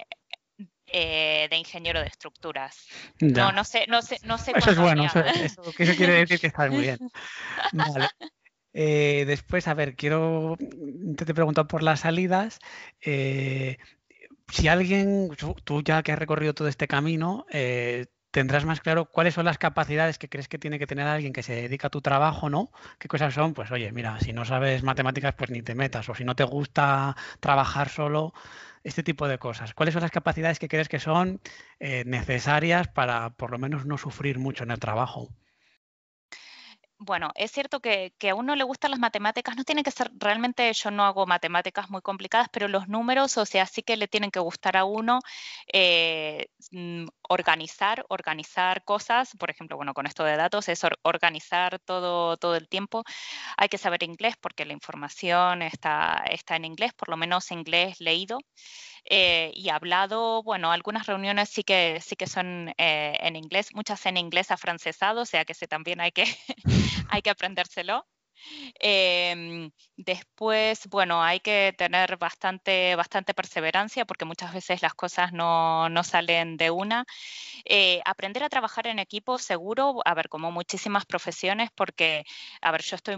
eh, de ingeniero de estructuras. No, no sé, no sé, no sé. Eso es bueno, eso, quiere decir que estás muy bien. después, a ver, quiero te he preguntado por las salidas. si alguien, tú ya que has recorrido todo este camino, tendrás más claro cuáles son las capacidades que crees que tiene que tener alguien que se dedica a tu trabajo, ¿no? ¿Qué cosas son? Pues oye, mira, si no sabes matemáticas, pues ni te metas, o si no te gusta trabajar solo, este tipo de cosas. ¿Cuáles son las capacidades que crees que son eh, necesarias para por lo menos no sufrir mucho en el trabajo? bueno, es cierto que, a uno le gustan las matemáticas, no tiene que ser, realmente yo no hago matemáticas muy complicadas, pero los números, o sea, sí que le tienen que gustar a uno eh, mm, organizar, organizar cosas, por ejemplo, bueno, con esto de datos es organizar todo, todo el tiempo. Hay que saber inglés porque la información está, está en inglés, por lo menos inglés leído. Eh, y hablado, bueno, algunas reuniones sí que, sí que son eh, en inglés, muchas en inglés afrancesado, o sea que también hay que, hay que aprendérselo. Em, después, bueno, hay que tener bastante, bastante perseverancia porque muchas veces las cosas no, no salen de una. Eh, aprender a trabajar en equipo seguro, a ver, como muchísimas profesiones, porque, a ver, yo estoy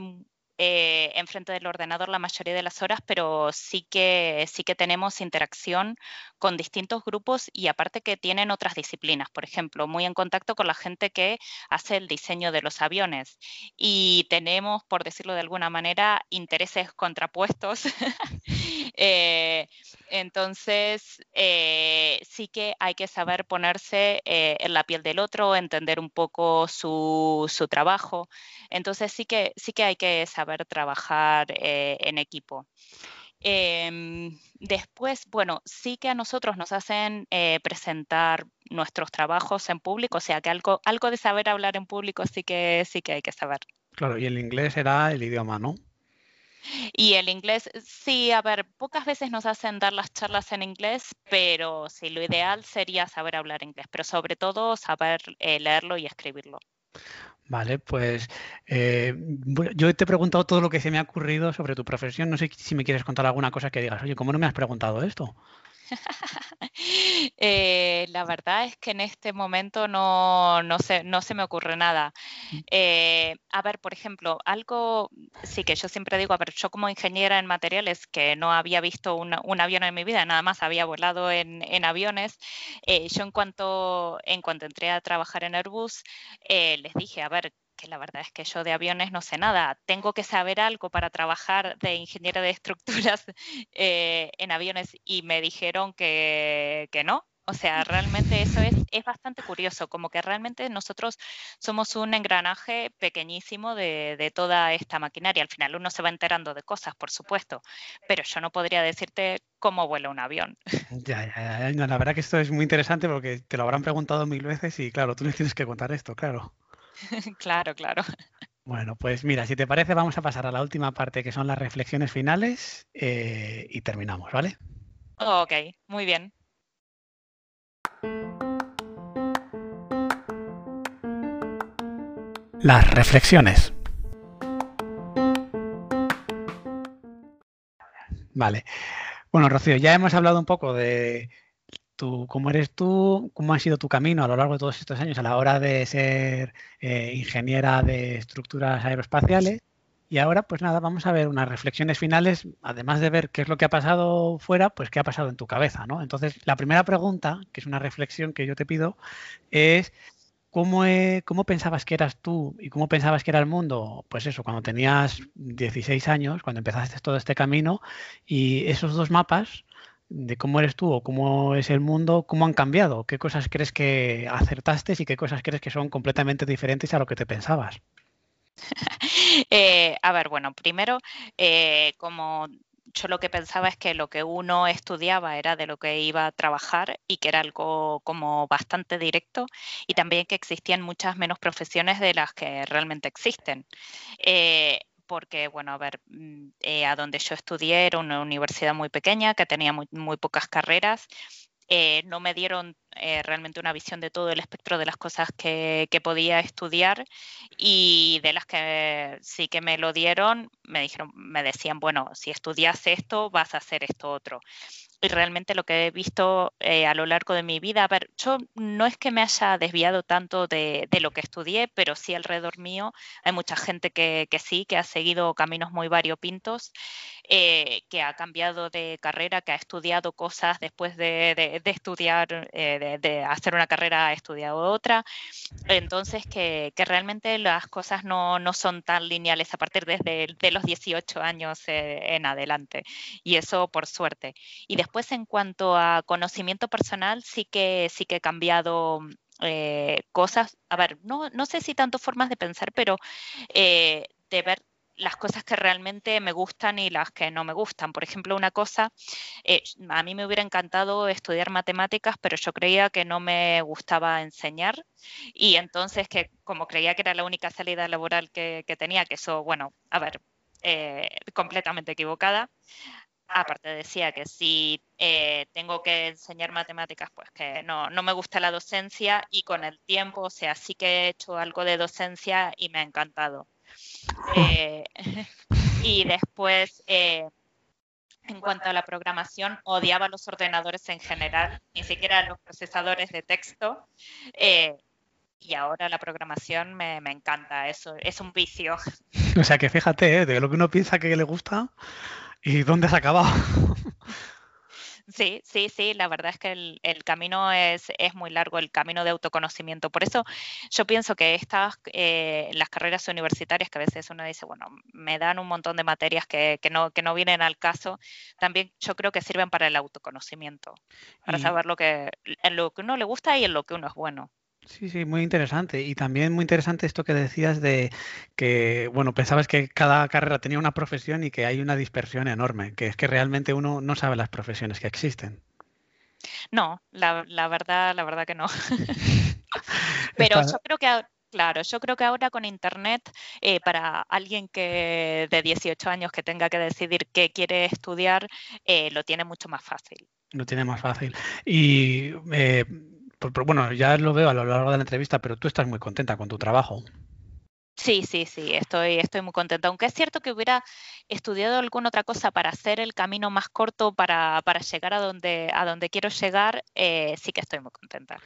eh, enfrente del ordenador la mayoría de las horas, pero sí que, sí que tenemos interacción con distintos grupos y aparte que tienen otras disciplinas. Por ejemplo, muy en contacto con la gente que hace el diseño de los aviones y tenemos, por decirlo de alguna manera, intereses contrapuestos. eh, entonces, eh, sí que hay que saber ponerse eh, en la piel del otro, entender un poco su, trabajo. Entonces, sí que, sí que hay que saber trabajar eh, en equipo. Em, después, bueno, sí que a nosotros nos hacen presentar nuestros trabajos en público, o sea que algo, algo de saber hablar en público sí que, sí que hay que saber. Claro, y el inglés era el idioma, ¿no? Y el inglés, sí, a ver, pocas veces nos hacen dar las charlas en inglés, pero sí, lo ideal sería saber hablar inglés, pero sobre todo saber eh, leerlo y escribirlo. Vale, pues eh, yo te he preguntado todo lo que se me ha ocurrido sobre tu profesión. No sé si me quieres contar alguna cosa que digas, oye, ¿cómo no me has preguntado esto? Eh, la verdad es que en este momento no, no, se, no se me ocurre nada. Mm. Eh, a ver, por ejemplo, algo, sí que yo siempre digo, a ver, yo como ingeniera en materiales que no había visto un avión en mi vida, nada más había volado en, aviones, eh, yo en cuanto, en cuanto entré a trabajar en Airbus, les dije, a ver, la verdad es que yo de aviones no sé nada. Tengo que saber algo para trabajar de ingeniero de estructuras eh, en aviones y me dijeron que, no. O sea, realmente eso es, es, bastante curioso, como que realmente nosotros somos un engranaje pequeñísimo de, toda esta maquinaria. Al final uno se va enterando de cosas, por supuesto, pero yo no podría decirte cómo vuela un avión. Ya, ya, ya. la verdad que esto es muy interesante porque te lo habrán preguntado mil veces y claro, tú les tienes que contar esto, claro. claro, claro. Bueno, pues mira, si te parece, vamos a pasar a la última parte, que son las reflexiones finales, eh, y terminamos, ¿vale? ok, muy bien. Las reflexiones. Vale. Bueno, Rocío, ya hemos hablado un poco de cómo eres tú, cómo ha sido tu camino a lo largo de todos estos años a la hora de ser eh, ingeniera de estructuras aeroespaciales. Y ahora, pues nada, vamos a ver unas reflexiones finales, además de ver qué es lo que ha pasado fuera, pues qué ha pasado en tu cabeza, ¿no? Entonces, la primera pregunta, que es una reflexión que yo te pido, es ¿Cómo, ¿Cómo, pensabas que eras tú y cómo pensabas que era el mundo? Pues eso, cuando tenías 16 años, cuando empezaste todo este camino, y esos dos mapas, de cómo eres tú o cómo es el mundo, cómo han cambiado, qué cosas crees que acertaste y qué cosas crees que son completamente diferentes a lo que te pensabas. Eh, a ver, bueno, primero, eh, como yo lo que pensaba es que lo que uno estudiaba era de lo que iba a trabajar y que era algo como bastante directo y también que existían muchas menos profesiones de las que realmente existen. Eh, porque, bueno, a ver, mm, eh, a donde yo estudié era una universidad muy pequeña que tenía muy, pocas carreras. Eh, no me dieron eh, realmente una visión de todo el espectro de las cosas que, que, podía estudiar y de las que sí que me lo dieron, me dijeron, me decían, bueno, si estudias esto, vas a hacer esto otro y realmente lo que he visto eh, a lo largo de mi vida, a ver, yo no es que me haya desviado tanto de, lo que estudié, pero sí alrededor mío hay mucha gente que, sí, que ha seguido caminos muy variopintos, eh, que ha cambiado de carrera, que ha estudiado cosas después de, estudiar, eh, de, hacer una carrera, ha estudiado otra. Entonces, que, realmente las cosas no, son tan lineales a partir desde de los 18 años en adelante. Y eso por suerte. Y después Después, en cuanto a conocimiento personal, sí que, sí que he cambiado eh, cosas. A ver, no, no, sé si tanto formas de pensar, pero eh, de ver las cosas que realmente me gustan y las que no me gustan. Por ejemplo, una cosa, eh, a mí me hubiera encantado estudiar matemáticas, pero yo creía que no me gustaba enseñar y entonces que como creía que era la única salida laboral que, que tenía, que eso, bueno, a ver, completamente equivocada aparte decía que si eh, tengo que enseñar matemáticas, pues que no, me gusta la docencia y con el tiempo, o sea, sí que he hecho algo de docencia y me ha encantado. Eh, y después, eh, en cuanto a la programación, odiaba los ordenadores en general, ni siquiera los procesadores de texto. y ahora la programación me, me, encanta, eso es un vicio. O sea que fíjate, de lo que uno piensa que le gusta, ¿Y dónde has acabado? Sí, sí, sí, la verdad es que el, camino es, muy largo, el camino de autoconocimiento. Por eso yo pienso que estas, eh, las carreras universitarias, que a veces uno dice, bueno, me dan un montón de materias que, no, que no vienen al caso, también yo creo que sirven para el autoconocimiento, para saber lo que, en lo que uno le gusta y en lo que uno es bueno. Sí, sí, muy interesante. Y también muy interesante esto que decías de que, bueno, pensabas que cada carrera tenía una profesión y que hay una dispersión enorme, que es que realmente uno no sabe las profesiones que existen. No, la, verdad, la verdad que no. Pero yo creo que, claro, yo creo que ahora con Internet, eh, para alguien que de 18 años que tenga que decidir qué quiere estudiar, eh, lo tiene mucho más fácil. Lo tiene más fácil. Y eh, bueno, ya lo veo a lo largo de la entrevista, pero tú estás muy contenta con tu trabajo. Sí, sí, sí, estoy, estoy muy contenta. Aunque es cierto que hubiera estudiado alguna otra cosa para hacer el camino más corto para, para llegar a donde, a donde quiero llegar, eh, sí que estoy muy contenta.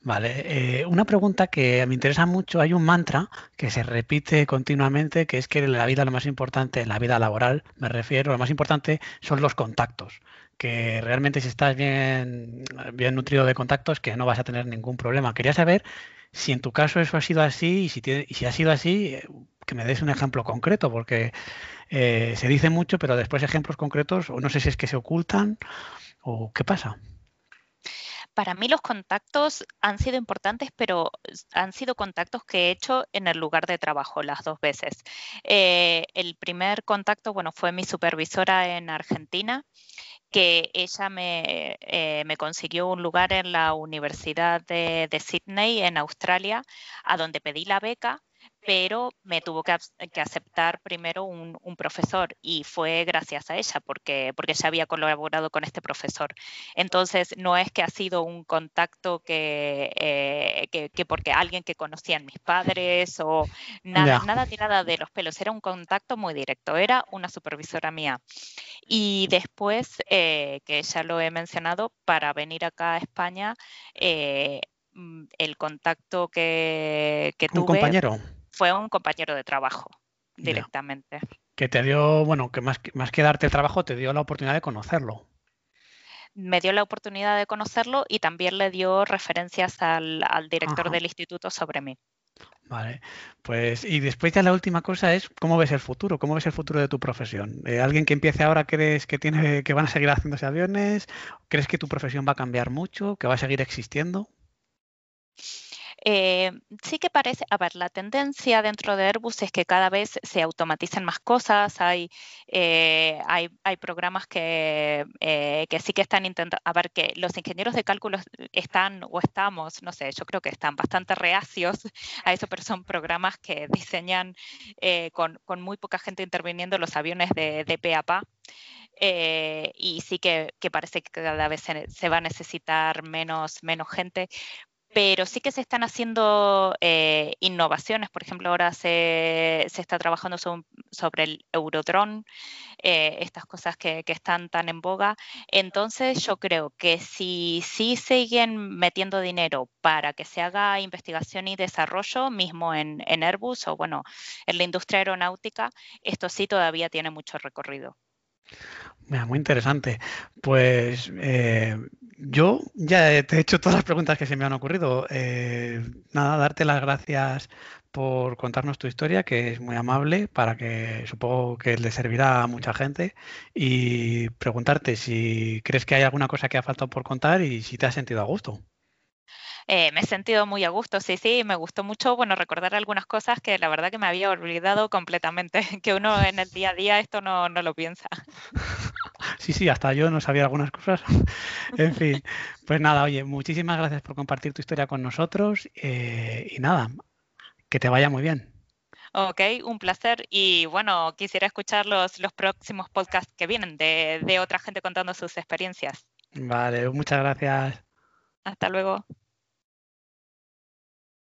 Vale, eh, una pregunta que me interesa mucho. Hay un mantra que se repite continuamente, que es que en la vida lo más importante, en la vida laboral me refiero, lo más importante son los contactos que realmente si estás bien, bien nutrido de contactos, que no vas a tener ningún problema. Quería saber si en tu caso eso ha sido así y si, ha sido así, que me des un ejemplo concreto, porque eh, se dice mucho, pero después ejemplos concretos, o no sé si es que se ocultan o qué pasa. Para mí los contactos han sido importantes, pero han sido contactos que he hecho en el lugar de trabajo las dos veces. Eh, el primer contacto, bueno, fue mi supervisora en Argentina que ella eh, me, consiguió un lugar en la Universidad de, de Sydney, en Australia, a donde pedí la beca pero me tuvo que, aceptar primero un, profesor y fue gracias a ella porque, porque ella había colaborado con este profesor. Entonces, no es que ha sido un contacto que, eh, que, porque alguien que conocían mis padres o nada, nada tirada de los pelos, era un contacto muy directo, era una supervisora mía. Y después, eh, que ya lo he mencionado, para venir acá a España, eh, mm, el contacto que, que tuve... Un compañero fue un compañero de trabajo directamente. Que te dio, bueno, que más, más que darte el trabajo, te dio la oportunidad de conocerlo. Me dio la oportunidad de conocerlo y también le dio referencias al, director del instituto sobre mí. Vale, pues y después ya la última cosa es cómo ves el futuro, cómo ves el futuro de tu profesión. Eh, ¿Alguien que empiece ahora crees que tiene que van a seguir haciéndose aviones? ¿Crees que tu profesión va a cambiar mucho, que va a seguir existiendo? Eh, sí que parece, a ver, la tendencia dentro de Airbus es que cada vez se automatizan más cosas, hay, eh, hay, programas que, eh, que sí que están intentando, a ver, que los ingenieros de cálculo están o estamos, no sé, yo creo que están bastante reacios a eso, pero son programas que diseñan con, muy poca gente interviniendo los aviones de, de pe a pa. y sí que, parece que cada vez se, se, va a necesitar menos, menos gente, pero sí que se están haciendo eh, innovaciones. Por ejemplo, ahora se, está trabajando sobre el Eurodrone, eh, estas cosas que, están tan en boga. Entonces, yo creo que si sí siguen metiendo dinero para que se haga investigación y desarrollo, mismo en, Airbus o, bueno, en la industria aeronáutica, esto sí todavía tiene mucho recorrido. Muy interesante. Pues eh, yo ya te he hecho todas las preguntas que se me han ocurrido. Eh, nada, darte las gracias por contarnos tu historia, que es muy amable, para que supongo que le servirá a mucha gente, y preguntarte si crees que hay alguna cosa que ha faltado por contar y si te has sentido a gusto. Eh, me he sentido muy a gusto, sí, sí, me gustó mucho, bueno, recordar algunas cosas que la verdad que me había olvidado completamente, que uno en el día a día esto no, no lo piensa. Sí, sí, hasta yo no sabía algunas cosas. en fin, pues nada, oye, muchísimas gracias por compartir tu historia con nosotros eh, y nada, que te vaya muy bien. Ok, un placer. Y bueno, quisiera escuchar los, los próximos podcasts que vienen de, de otra gente contando sus experiencias. Vale, muchas gracias. Hasta luego.